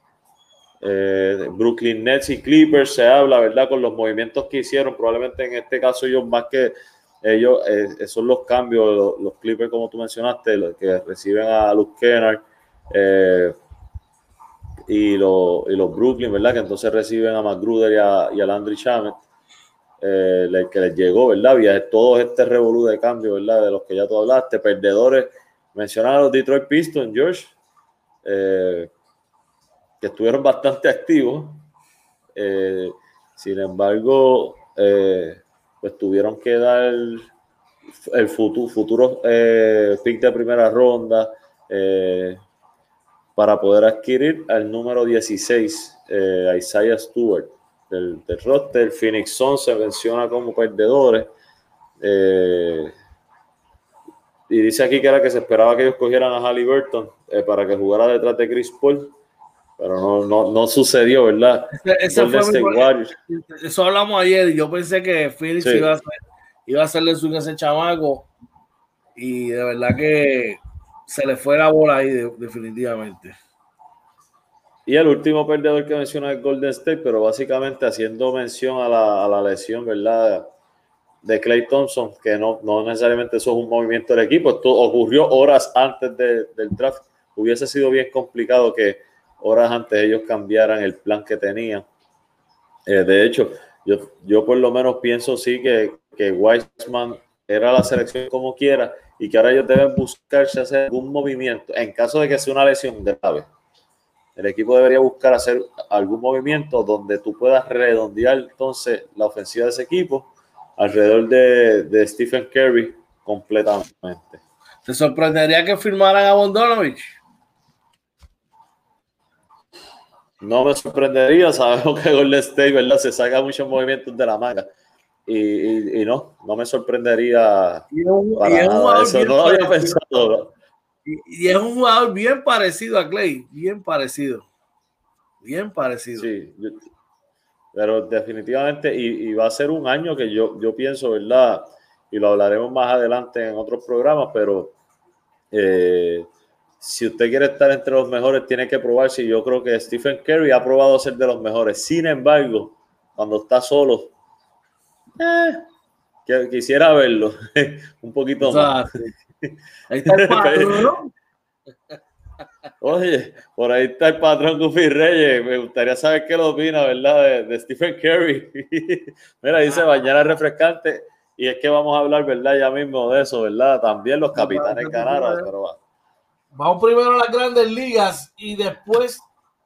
Eh, Brooklyn Nets y Clippers se habla, ¿verdad? Con los movimientos que hicieron, probablemente en este caso ellos más que ellos, eh, son los cambios, los, Clippers como tú mencionaste, los que reciben a Luke Kennard eh, y, los, y, los Brooklyn, ¿verdad? Que entonces reciben a McGruder y a, y a Landry Shamet, que les llegó, ¿verdad? Había todo este revolú de cambio, ¿verdad? De los que ya tú hablaste, perdedores, mencionaron a los Detroit Pistons, George que estuvieron bastante activos. Eh, sin embargo, eh, pues tuvieron que dar el, futuro, futuro eh, pick de primera ronda para poder adquirir al número 16, a Isaiah Stewart del, del roster. Phoenix Sun se menciona como perdedores. y dice aquí que era que se esperaba que ellos cogieran a Halliburton para que jugara detrás de Chris Paul pero no, no, no sucedió, ¿verdad? eso hablamos ayer y yo pensé que Phoenix iba, a hacer, iba a hacerle su a ese chamaco y de verdad que se le fue la bola ahí definitivamente. Y el último perdedor que menciona es Golden State, pero básicamente haciendo mención a la, a la lesión, ¿verdad? De Clay Thompson, que no, no necesariamente eso es un movimiento del equipo, esto ocurrió horas antes del draft. Hubiese sido bien complicado que horas antes ellos cambiaran el plan que tenían. Eh, de hecho, yo, yo por lo menos pienso sí que, que era la selección como quiera y que ahora ellos deben buscarse hacer algún movimiento en caso de que sea una lesión grave. El equipo debería buscar hacer algún movimiento donde tú puedas redondear entonces la ofensiva de ese equipo alrededor de, de Stephen Curry completamente. ¿Te sorprendería que firmaran a Bondonovich? No me sorprendería, sabemos que Golden State, ¿verdad? Se saca muchos movimientos de la manga. Y, y, no, no me sorprendería para nada. Eso no lo había pensado. Y, es un jugador bien parecido a Clay, bien parecido. Bien parecido. Sí, pero definitivamente, y, va a ser un año que yo, yo pienso, ¿verdad? Y lo hablaremos más adelante en otros programas, pero eh, si usted quiere estar entre los mejores, tiene que probarse. Y yo creo que Stephen Curry ha probado ser de los mejores. Sin embargo, cuando está solo, eh, quisiera verlo un poquito más. Ahí está el patrón, Oye, por ahí está el patrón Goofy Reyes. Me gustaría saber qué lo opina, ¿verdad? De, Stephen Curry. Mira, dice ah. mañana refrescante. Y es que vamos a hablar, ¿verdad? Ya mismo de eso, ¿verdad? También los capitanes ganaron, pero va. Vamos primero a las grandes ligas y después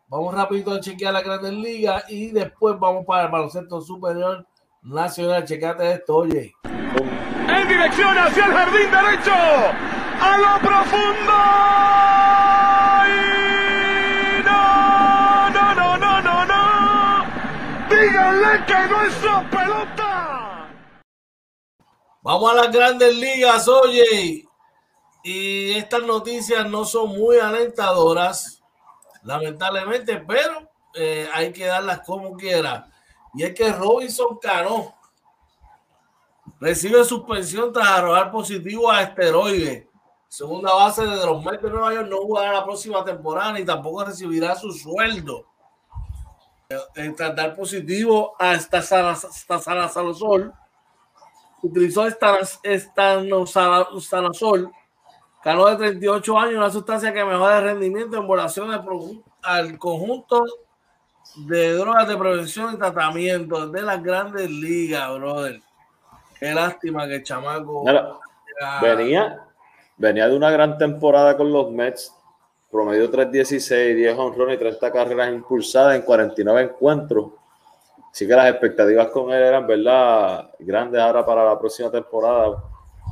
vamos rapidito a chequear las grandes ligas y después vamos para el baloncesto superior nacional. Checate esto, oye. En dirección hacia el jardín derecho, a lo profundo. no, no, no, no, no, no. Díganle que no es pelota. Vamos a las grandes ligas, oye. Y estas noticias no son muy alentadoras, lamentablemente, pero eh, hay que darlas como quiera. Y es que Robinson Cano recibe suspensión tras arrojar positivo a esteroides. Segunda base de los Mets de Nueva York no jugará la próxima temporada ni tampoco recibirá su sueldo. Eh, tras dar positivo a esta Sol, utilizó esta, esta Sanasol Cano de 38 años, una sustancia que mejora el rendimiento en población al conjunto de drogas de prevención y tratamiento de las grandes ligas, brother. Qué lástima que el chamaco. venía, venía de una gran temporada con los Mets, promedio 3.16, 10 honrones y 30 carreras impulsadas en 49 encuentros. Así que las expectativas con él eran, ¿verdad? Grandes ahora para la próxima temporada.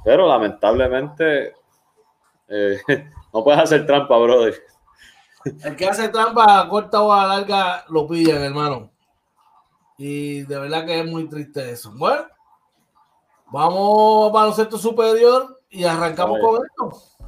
Pero lamentablemente eh, no puedes hacer trampa, brother. El que hace trampa a corta o a larga lo pillan, hermano. Y de verdad que es muy triste eso. Bueno, vamos para el centro superior y arrancamos con esto.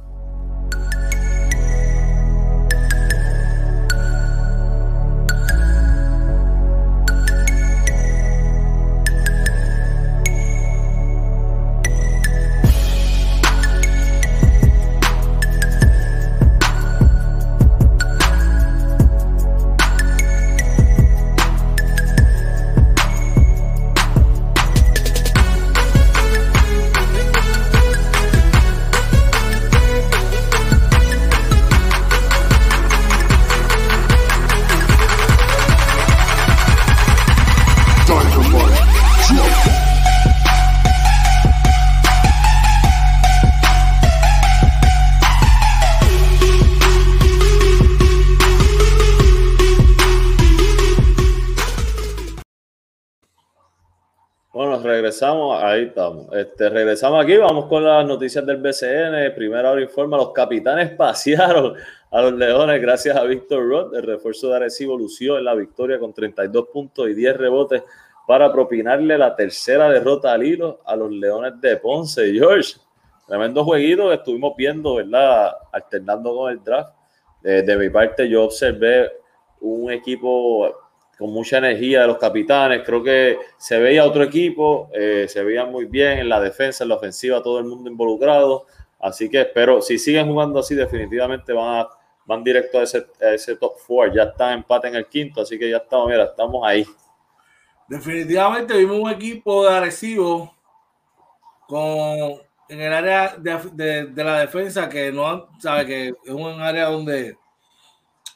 Este, regresamos aquí, vamos con las noticias del BCN. Primera hora informa, los capitanes pasearon a los Leones gracias a Víctor Roth. El refuerzo de Arecibo lució en la victoria con 32 puntos y 10 rebotes para propinarle la tercera derrota al hilo a los Leones de Ponce. George, tremendo jueguito que estuvimos viendo, ¿verdad? Alternando con el draft. Eh, de mi parte, yo observé un equipo con mucha energía de los capitanes. Creo que se veía otro equipo, eh, se veía muy bien en la defensa, en la ofensiva, todo el mundo involucrado. Así que espero, si siguen jugando así, definitivamente van, a, van directo a ese, ese top four. Ya está empate en el quinto, así que ya estamos, mira, estamos ahí. Definitivamente vimos un equipo de agresivo con en el área de, de, la defensa que no sabe que es un área donde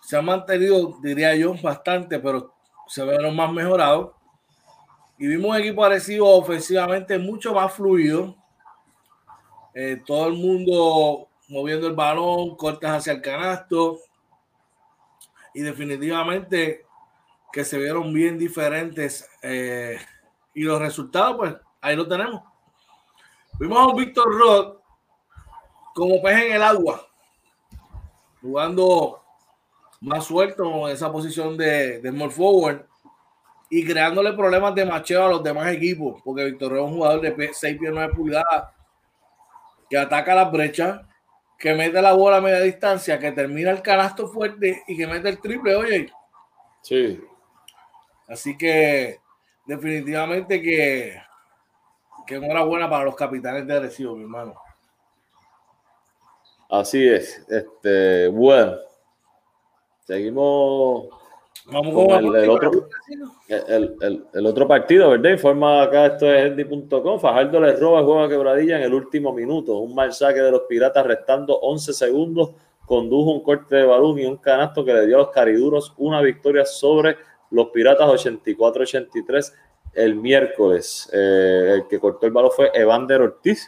se ha mantenido, diría yo, bastante, pero se vieron más mejorados. Y vimos equipo agresivo ofensivamente mucho más fluido. Eh, todo el mundo moviendo el balón, cortes hacia el canasto. Y definitivamente que se vieron bien diferentes. Eh, y los resultados, pues ahí lo tenemos. Vimos a un Víctor Roth como pez en el agua, jugando más suelto en esa posición de, de small forward y creándole problemas de macheo a los demás equipos, porque Víctor es un jugador de 6 pies 9 pulgadas que ataca las brechas, que mete la bola a media distancia, que termina el canasto fuerte y que mete el triple, oye. Sí. Así que definitivamente que, que enhorabuena para los capitanes de Arecibo, mi hermano. Así es. Este, bueno, Seguimos Vamos con el, otro, el, otro partido, ¿verdad? Informa acá, esto es Andy.com. Fajardo le roba el juego a quebradilla en el último minuto. Un mal saque de los piratas restando 11 segundos. Condujo un corte de balón y un canasto que le dio a los cariduros una victoria sobre los piratas 84-83 el miércoles. Eh, el que cortó el balón fue Evander Ortiz,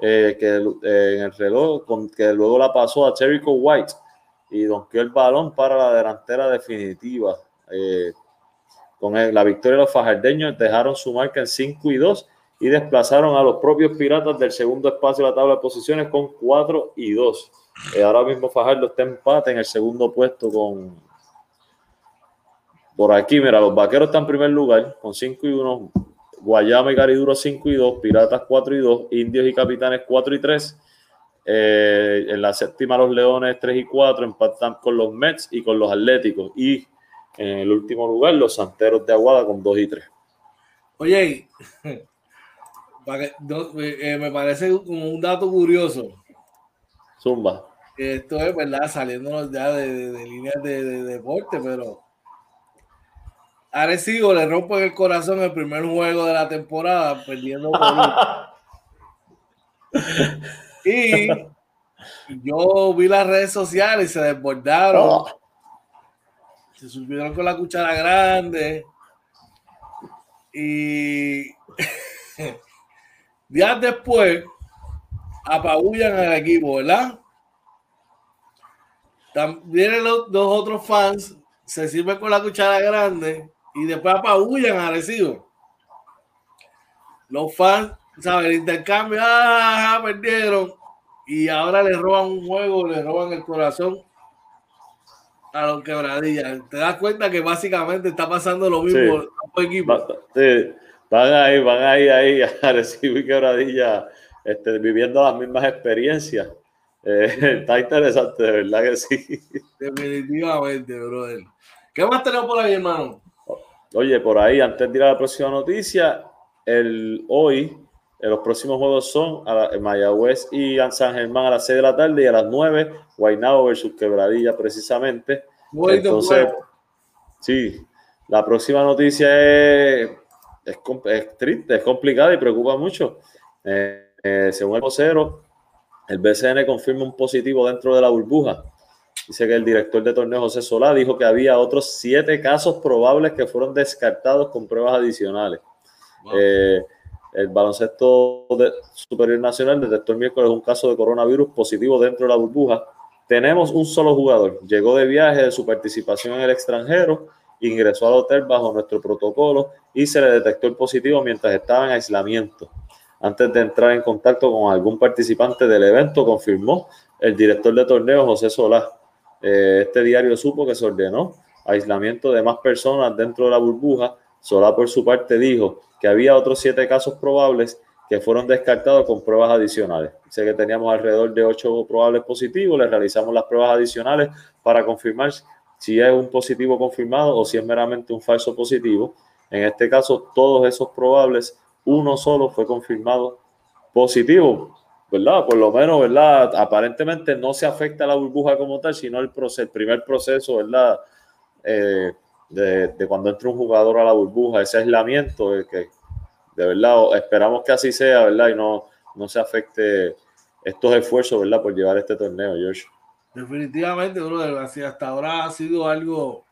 eh, que eh, en el reloj, con, que luego la pasó a Cherico White y donkeó el balón para la delantera definitiva. Eh, con la victoria de los fajardeños dejaron su marca en 5 y 2 y desplazaron a los propios piratas del segundo espacio de la tabla de posiciones con 4 y 2. Eh, ahora mismo Fajardo está empate en el segundo puesto con... Por aquí, mira, los vaqueros están en primer lugar con 5 y 1, Guayama y Cariduro 5 y 2, Piratas 4 y 2, Indios y Capitanes 4 y 3 eh, en la séptima los Leones 3 y 4 empatan con los Mets y con los Atléticos. Y en el último lugar los Santeros de Aguada con 2 y 3. Oye, eh, me parece como un dato curioso. Zumba. Esto es verdad, saliéndonos ya de, líneas de, deporte, pero Arecibo le rompe el corazón el primer juego de la temporada, perdiendo Y yo vi las redes sociales y se desbordaron. Oh. Se subieron con la cuchara grande. Y días después apabullan al equipo, ¿verdad? También los dos otros fans se sirven con la cuchara grande y después apabullan a Arecibo. Los fans ¿sabes? El intercambio, ah, perdieron. Y ahora le roban un juego, le roban el corazón a los quebradillas. Te das cuenta que básicamente está pasando lo mismo sí. equipo. Sí. Van ahí, van ahí, ahí a recibir quebradillas, este, viviendo las mismas experiencias. Eh, está interesante, de verdad que sí. Definitivamente, brother. ¿Qué más tenemos por ahí, hermano? Oye, por ahí, antes de ir a la próxima noticia, el hoy los próximos juegos son a Mayagüez y San Germán a las 6 de la tarde y a las 9 Guaynabo versus Quebradilla precisamente. Entonces, sí, la próxima noticia es, es, triste, es complicada y preocupa mucho. Eh, eh, según el vocero, el BCN confirma un positivo dentro de la burbuja. Dice que el director de torneo José Solá dijo que había otros siete casos probables que fueron descartados con pruebas adicionales. Eh, el baloncesto superior nacional detectó el miércoles un caso de coronavirus positivo dentro de la burbuja. Tenemos un solo jugador. Llegó de viaje de su participación en el extranjero ingresó al hotel bajo nuestro protocolo y se le detectó el positivo mientras estaba en aislamiento. Antes de entrar en contacto con algún participante del evento, confirmó el director de torneo José Solá. Eh, este diario supo que se ordenó aislamiento de más personas dentro de la burbuja. Solá, por su parte, dijo que había otros siete casos probables que fueron descartados con pruebas adicionales. Dice que teníamos alrededor de ocho probables positivos, le realizamos las pruebas adicionales para confirmar si es un positivo confirmado o si es meramente un falso positivo. En este caso, todos esos probables, uno solo fue confirmado positivo, ¿verdad? Por lo menos, ¿verdad? Aparentemente no se afecta la burbuja como tal, sino el, proceso, el primer proceso, ¿verdad? Eh, de, de, cuando entra un jugador a la burbuja, ese aislamiento, que de verdad, esperamos que así sea, ¿verdad? Y no, no se afecte estos esfuerzos, ¿verdad? Por llevar este torneo, George. Definitivamente, brother, así hasta ahora ha sido algo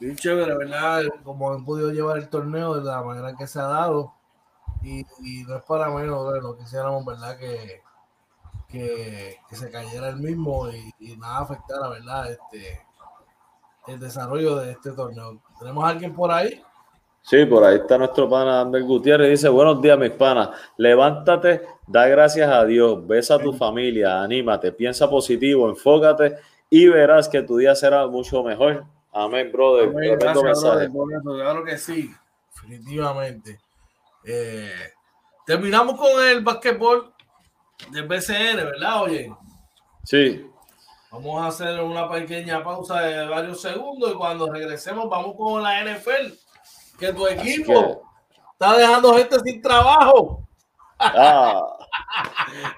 bien chévere, ¿verdad? Como han podido llevar el torneo de la manera que se ha dado. Y, y no es para menos, ¿verdad? No quisiéramos, ¿verdad? Que, que, que se cayera el mismo y, y, nada afectara, ¿verdad? Este, el desarrollo de este torneo. ¿Tenemos a alguien por ahí? Sí, por ahí está nuestro pana Ander Gutiérrez. Dice, buenos días, mis panas. Levántate, da gracias a Dios, besa a tu familia, anímate, piensa positivo, enfócate y verás que tu día será mucho mejor. Amén, brother. Amén, gracias, brother claro que sí, definitivamente. Eh, terminamos con el basquetbol del BCN, ¿verdad? Oye. Sí. Vamos a hacer una pequeña pausa de varios segundos y cuando regresemos vamos con la NFL que tu equipo que... está dejando gente sin trabajo. Ah,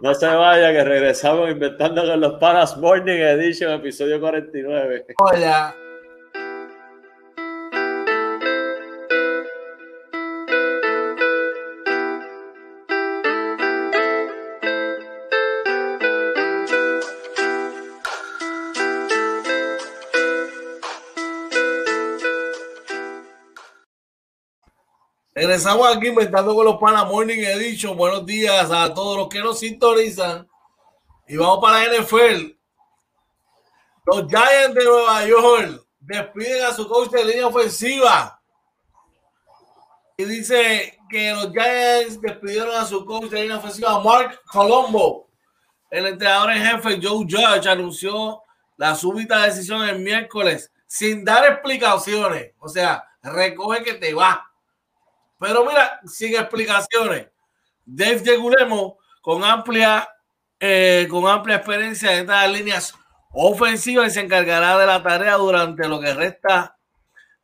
no se vaya, que regresamos inventando con los Panas Morning Edition, episodio 49. Hola. Regresamos aquí inventando con los Pana Morning Edition. Buenos días a todos los que nos sintonizan. Y vamos para la NFL. Los Giants de Nueva York despiden a su coach de línea ofensiva. Y dice que los Giants despidieron a su coach de línea ofensiva, Mark Colombo. El entrenador en jefe, Joe Judge, anunció la súbita decisión el miércoles sin dar explicaciones. O sea, recoge que te va. Pero mira, sin explicaciones. Dave Yegulemo, con amplia, eh, con amplia experiencia en estas líneas ofensivas, se encargará de la tarea durante lo que resta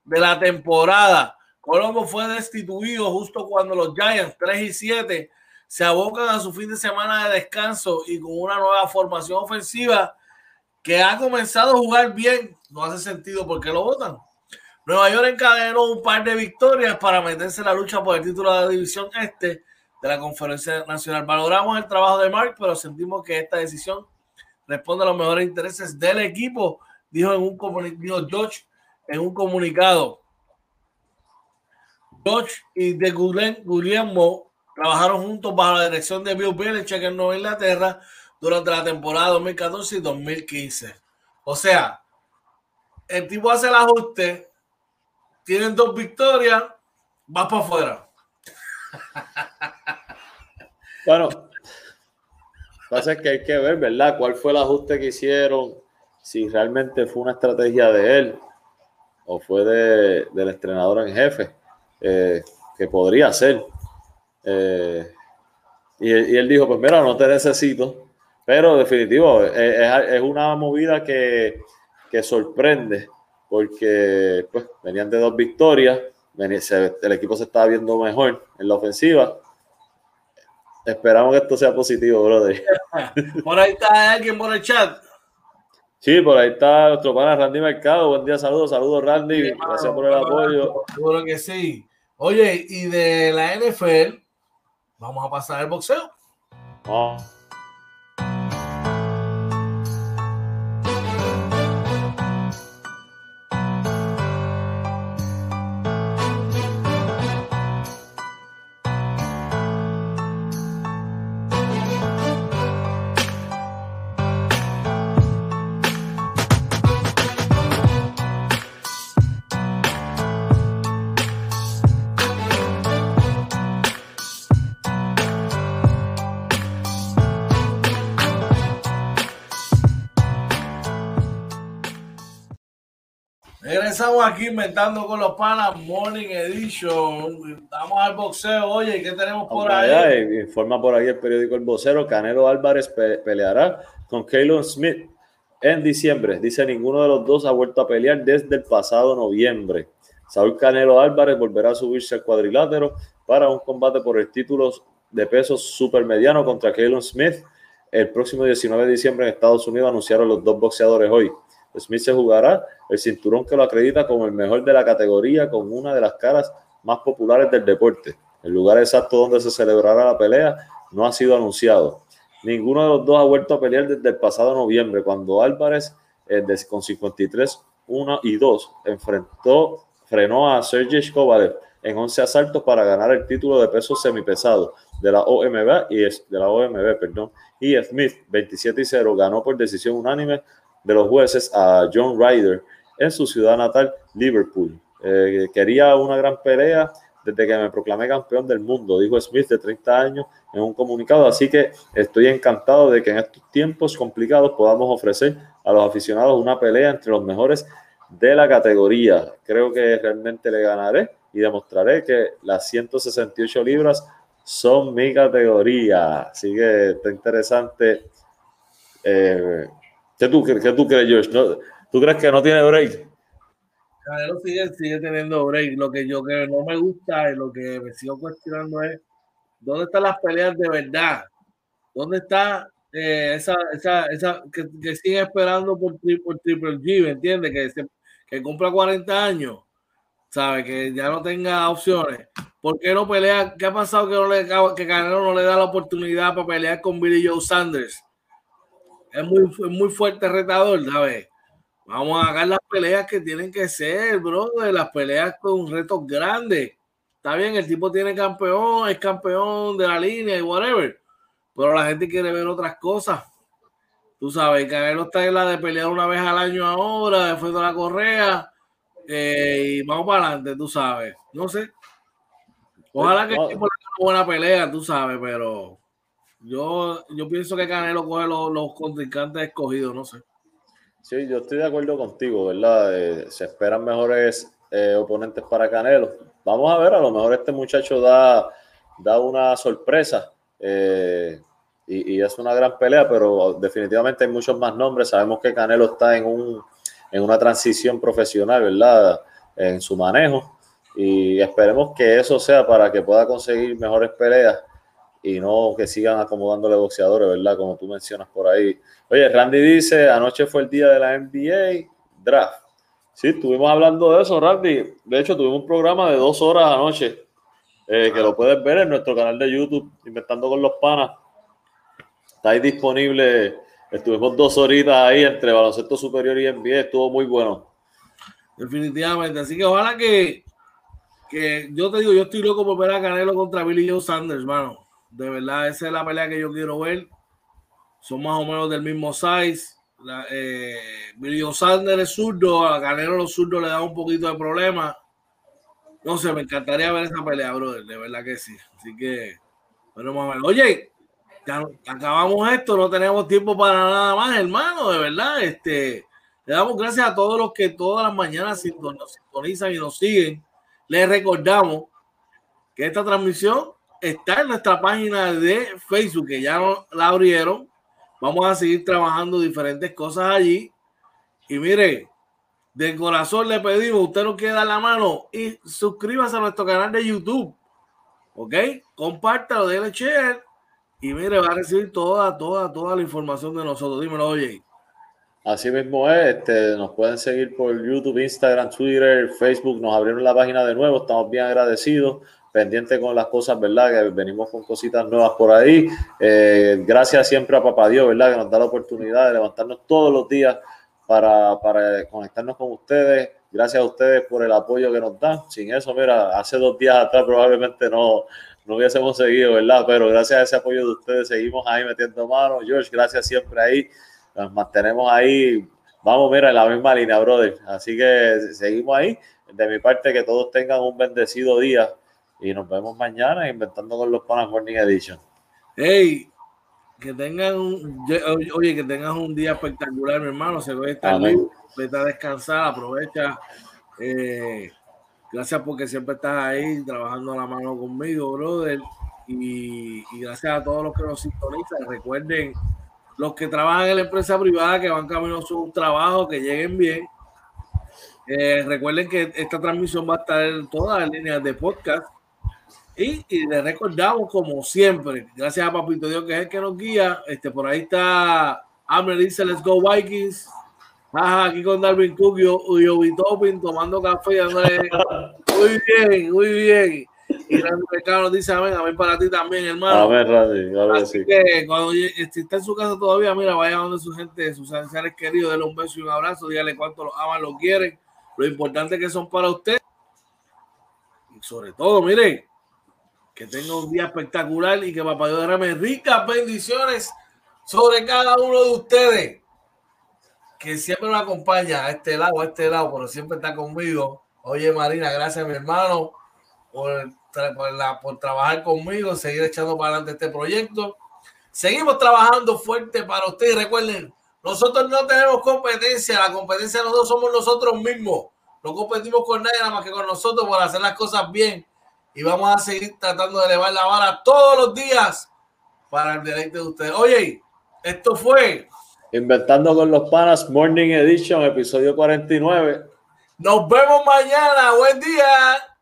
de la temporada. Colombo fue destituido justo cuando los Giants 3 y 7 se abocan a su fin de semana de descanso y con una nueva formación ofensiva que ha comenzado a jugar bien. No hace sentido porque lo votan. Nueva York encadenó un par de victorias para meterse en la lucha por el título de la división este de la Conferencia Nacional. Valoramos el trabajo de Mark, pero sentimos que esta decisión responde a los mejores intereses del equipo, dijo en un comunicado George en un comunicado. George y de Guglielmo trabajaron juntos bajo la dirección de Bill Belichick en Nueva Inglaterra durante la temporada 2014 y 2015. O sea, el tipo hace el ajuste tienen dos victorias, vas para afuera. Bueno, pasa que hay que ver, ¿verdad? ¿Cuál fue el ajuste que hicieron? Si realmente fue una estrategia de él o fue de, del entrenador en jefe, eh, que podría ser. Eh, y, él dijo, pues mira, no te necesito, pero definitivo, es, es una movida que, que sorprende porque pues, venían de dos victorias, venía, se, el equipo se estaba viendo mejor en la ofensiva. Esperamos que esto sea positivo, brother. Por ahí está alguien por el chat. Sí, por ahí está nuestro pana Randy Mercado. Buen día, saludos, saludos Randy. Sí, Gracias por el apoyo. Seguro que sí. Oye, y de la NFL, vamos a pasar al boxeo. Oh. Aquí inventando con los panas Morning Edition. Vamos al boxeo. Oye, ¿qué tenemos por ahí? informa por ahí el periódico El Vocero. Canelo Álvarez pe- peleará con Keylon Smith en diciembre. Dice ninguno de los dos ha vuelto a pelear desde el pasado noviembre. Saúl Canelo Álvarez volverá a subirse al cuadrilátero para un combate por el título de peso supermediano contra Keylon Smith el próximo 19 de diciembre en Estados Unidos, anunciaron los dos boxeadores hoy. Smith se jugará el cinturón que lo acredita como el mejor de la categoría con una de las caras más populares del deporte. El lugar exacto donde se celebrará la pelea no ha sido anunciado. Ninguno de los dos ha vuelto a pelear desde el pasado noviembre, cuando Álvarez, eh, con 53, 1 y 2, enfrentó, frenó a Sergey Kovalev en 11 asaltos para ganar el título de peso semipesado de la OMB y de la OMB, perdón. Y Smith, 27 y 0, ganó por decisión unánime de los jueces a John Ryder en su ciudad natal, Liverpool. Eh, quería una gran pelea desde que me proclamé campeón del mundo, dijo Smith de 30 años en un comunicado. Así que estoy encantado de que en estos tiempos complicados podamos ofrecer a los aficionados una pelea entre los mejores de la categoría. Creo que realmente le ganaré y demostraré que las 168 libras son mi categoría. Así que está interesante. Eh, ¿qué, tú, qué tú crees, George? ¿No- ¿Tú crees que no tiene break? Canelo sigue, sigue teniendo break. Lo que yo que no me gusta y lo que me sigo cuestionando es dónde están las peleas de verdad. ¿Dónde está eh, esa, esa, esa que, que sigue esperando por, tri- por Triple G? ¿Me entiendes? Que, cumpla 40 años, ¿sabe? Que ya no tenga opciones. ¿Por qué no pelea? ¿Qué ha pasado que, que Canelo no le da la oportunidad para pelear con Billy Joe Sanders? Es muy, muy fuerte retador, ¿sabes? Vamos a hacer las peleas que tienen que ser, bro, de las peleas con retos grandes. Está bien, el tipo tiene campeón, es campeón de la línea y whatever, pero la gente quiere ver otras cosas. Tú sabes, Canelo está en la de pelear una vez al año ahora, después de la correa, eh, y vamos para adelante, tú sabes. No sé. Ojalá que el No. tipo le una buena pelea, tú sabes, pero yo, yo pienso que Canelo coge los, los contrincantes escogidos, no sé. Sí, yo estoy de acuerdo contigo, ¿verdad? Eh, se esperan mejores eh, oponentes para Canelo. Vamos a ver, a lo mejor este muchacho da, da una sorpresa eh, y, y es una gran pelea, pero definitivamente hay muchos más nombres. Sabemos que Canelo está en, un, en una transición profesional, ¿verdad? En su manejo y esperemos que eso sea para que pueda conseguir mejores peleas y no que sigan acomodándole boxeadores, ¿verdad? Como tú mencionas por ahí. Oye, Randy dice, anoche fue el día de la NBA Draft. Sí, estuvimos hablando de eso, Randy. De hecho, tuvimos un programa de dos horas anoche, eh, que lo puedes ver en nuestro canal de YouTube, Inventando con los Panas. Está ahí disponible. Estuvimos dos horitas ahí entre baloncesto superior y NBA. Estuvo muy bueno. Definitivamente. Así que ojalá que, que yo te digo, yo estoy loco por ver a Canelo contra Billy Joe Sanders, mano. De verdad, esa es la pelea que yo quiero ver. Son más o menos del mismo size. La, eh, Sanders es zurdo, a Canelo los zurdos le da un poquito de problema. No sé, me encantaría ver esa pelea, brother. De verdad que sí. Así que, bueno, vamos a ver. Oye, ya acabamos esto, no tenemos tiempo para nada más, hermano, de verdad. Este, le damos gracias a todos los que todas las mañanas sintonizan y nos siguen. Les recordamos que esta transmisión está en nuestra página de Facebook, que ya no la abrieron. Vamos a seguir trabajando diferentes cosas allí. Y mire, de corazón le pedimos, usted nos quiere dar la mano y suscríbase a nuestro canal de YouTube. ¿Ok? Compártalo, déle share. Y mire, va a recibir toda, toda, toda la información de nosotros. Dímelo, oye. Así mismo es, este, nos pueden seguir por YouTube, Instagram, Twitter, Facebook, nos abrieron la página de nuevo, estamos bien agradecidos, pendientes con las cosas, ¿verdad? Que venimos con cositas nuevas por ahí. Eh, gracias siempre a Papá Dios, ¿verdad? Que nos da la oportunidad de levantarnos todos los días para, para conectarnos con ustedes. Gracias a ustedes por el apoyo que nos dan. Sin eso, mira, hace dos días atrás probablemente no, no hubiésemos seguido, ¿verdad? Pero gracias a ese apoyo de ustedes seguimos ahí metiendo manos. George, gracias siempre ahí nos mantenemos ahí, vamos, mira, en la misma línea, brother. Así que seguimos ahí. De mi parte, que todos tengan un bendecido día y nos vemos mañana inventando con los panas Morning Edition. Hey, que tengan un, oye, que tengas un día espectacular, mi hermano. Se ve estar Amén. vete a descansar, aprovecha. Eh, gracias porque siempre estás ahí trabajando a la mano conmigo, brother. Y, y gracias a todos los que nos sintonizan. Recuerden, los que trabajan en la empresa privada, que van camino a su trabajo, que lleguen bien. Eh, recuerden que esta transmisión va a estar en todas las líneas de podcast. Y, y les recordamos, como siempre, gracias a Papito Dios, que es el que nos guía. Este, por ahí está Amber dice Let's Go Vikings. Ajá, aquí con Darwin Cook y Obi Topping tomando café. dándole- Muy bien, muy bien. Y Randy nos dice amén, amén para ti también, hermano. Amén, Randy. Claro que Así sí. que cuando si está en su casa todavía, mira, vaya donde su gente, sus seres queridos, denle un beso y un abrazo, dígale cuánto los aman, lo quieren, lo importante que son para usted. Y sobre todo, miren, que tenga un día espectacular y que papá Dios derrame ricas bendiciones sobre cada uno de ustedes. Que siempre me acompaña a este lado, a este lado, pero siempre está conmigo. Oye, Marina, gracias, mi hermano, por, por la- por trabajar conmigo, seguir echando para adelante este proyecto. Seguimos trabajando fuerte para ustedes. Recuerden, nosotros no tenemos competencia. La competencia nosotros somos nosotros mismos. No competimos con nadie, nada más que con nosotros por hacer las cosas bien. Y vamos a seguir tratando de elevar la vara todos los días para el deleite de ustedes. Oye, esto fue. Inventando con los panas, Morning Edition, episodio 49. Nos vemos mañana. Buen día.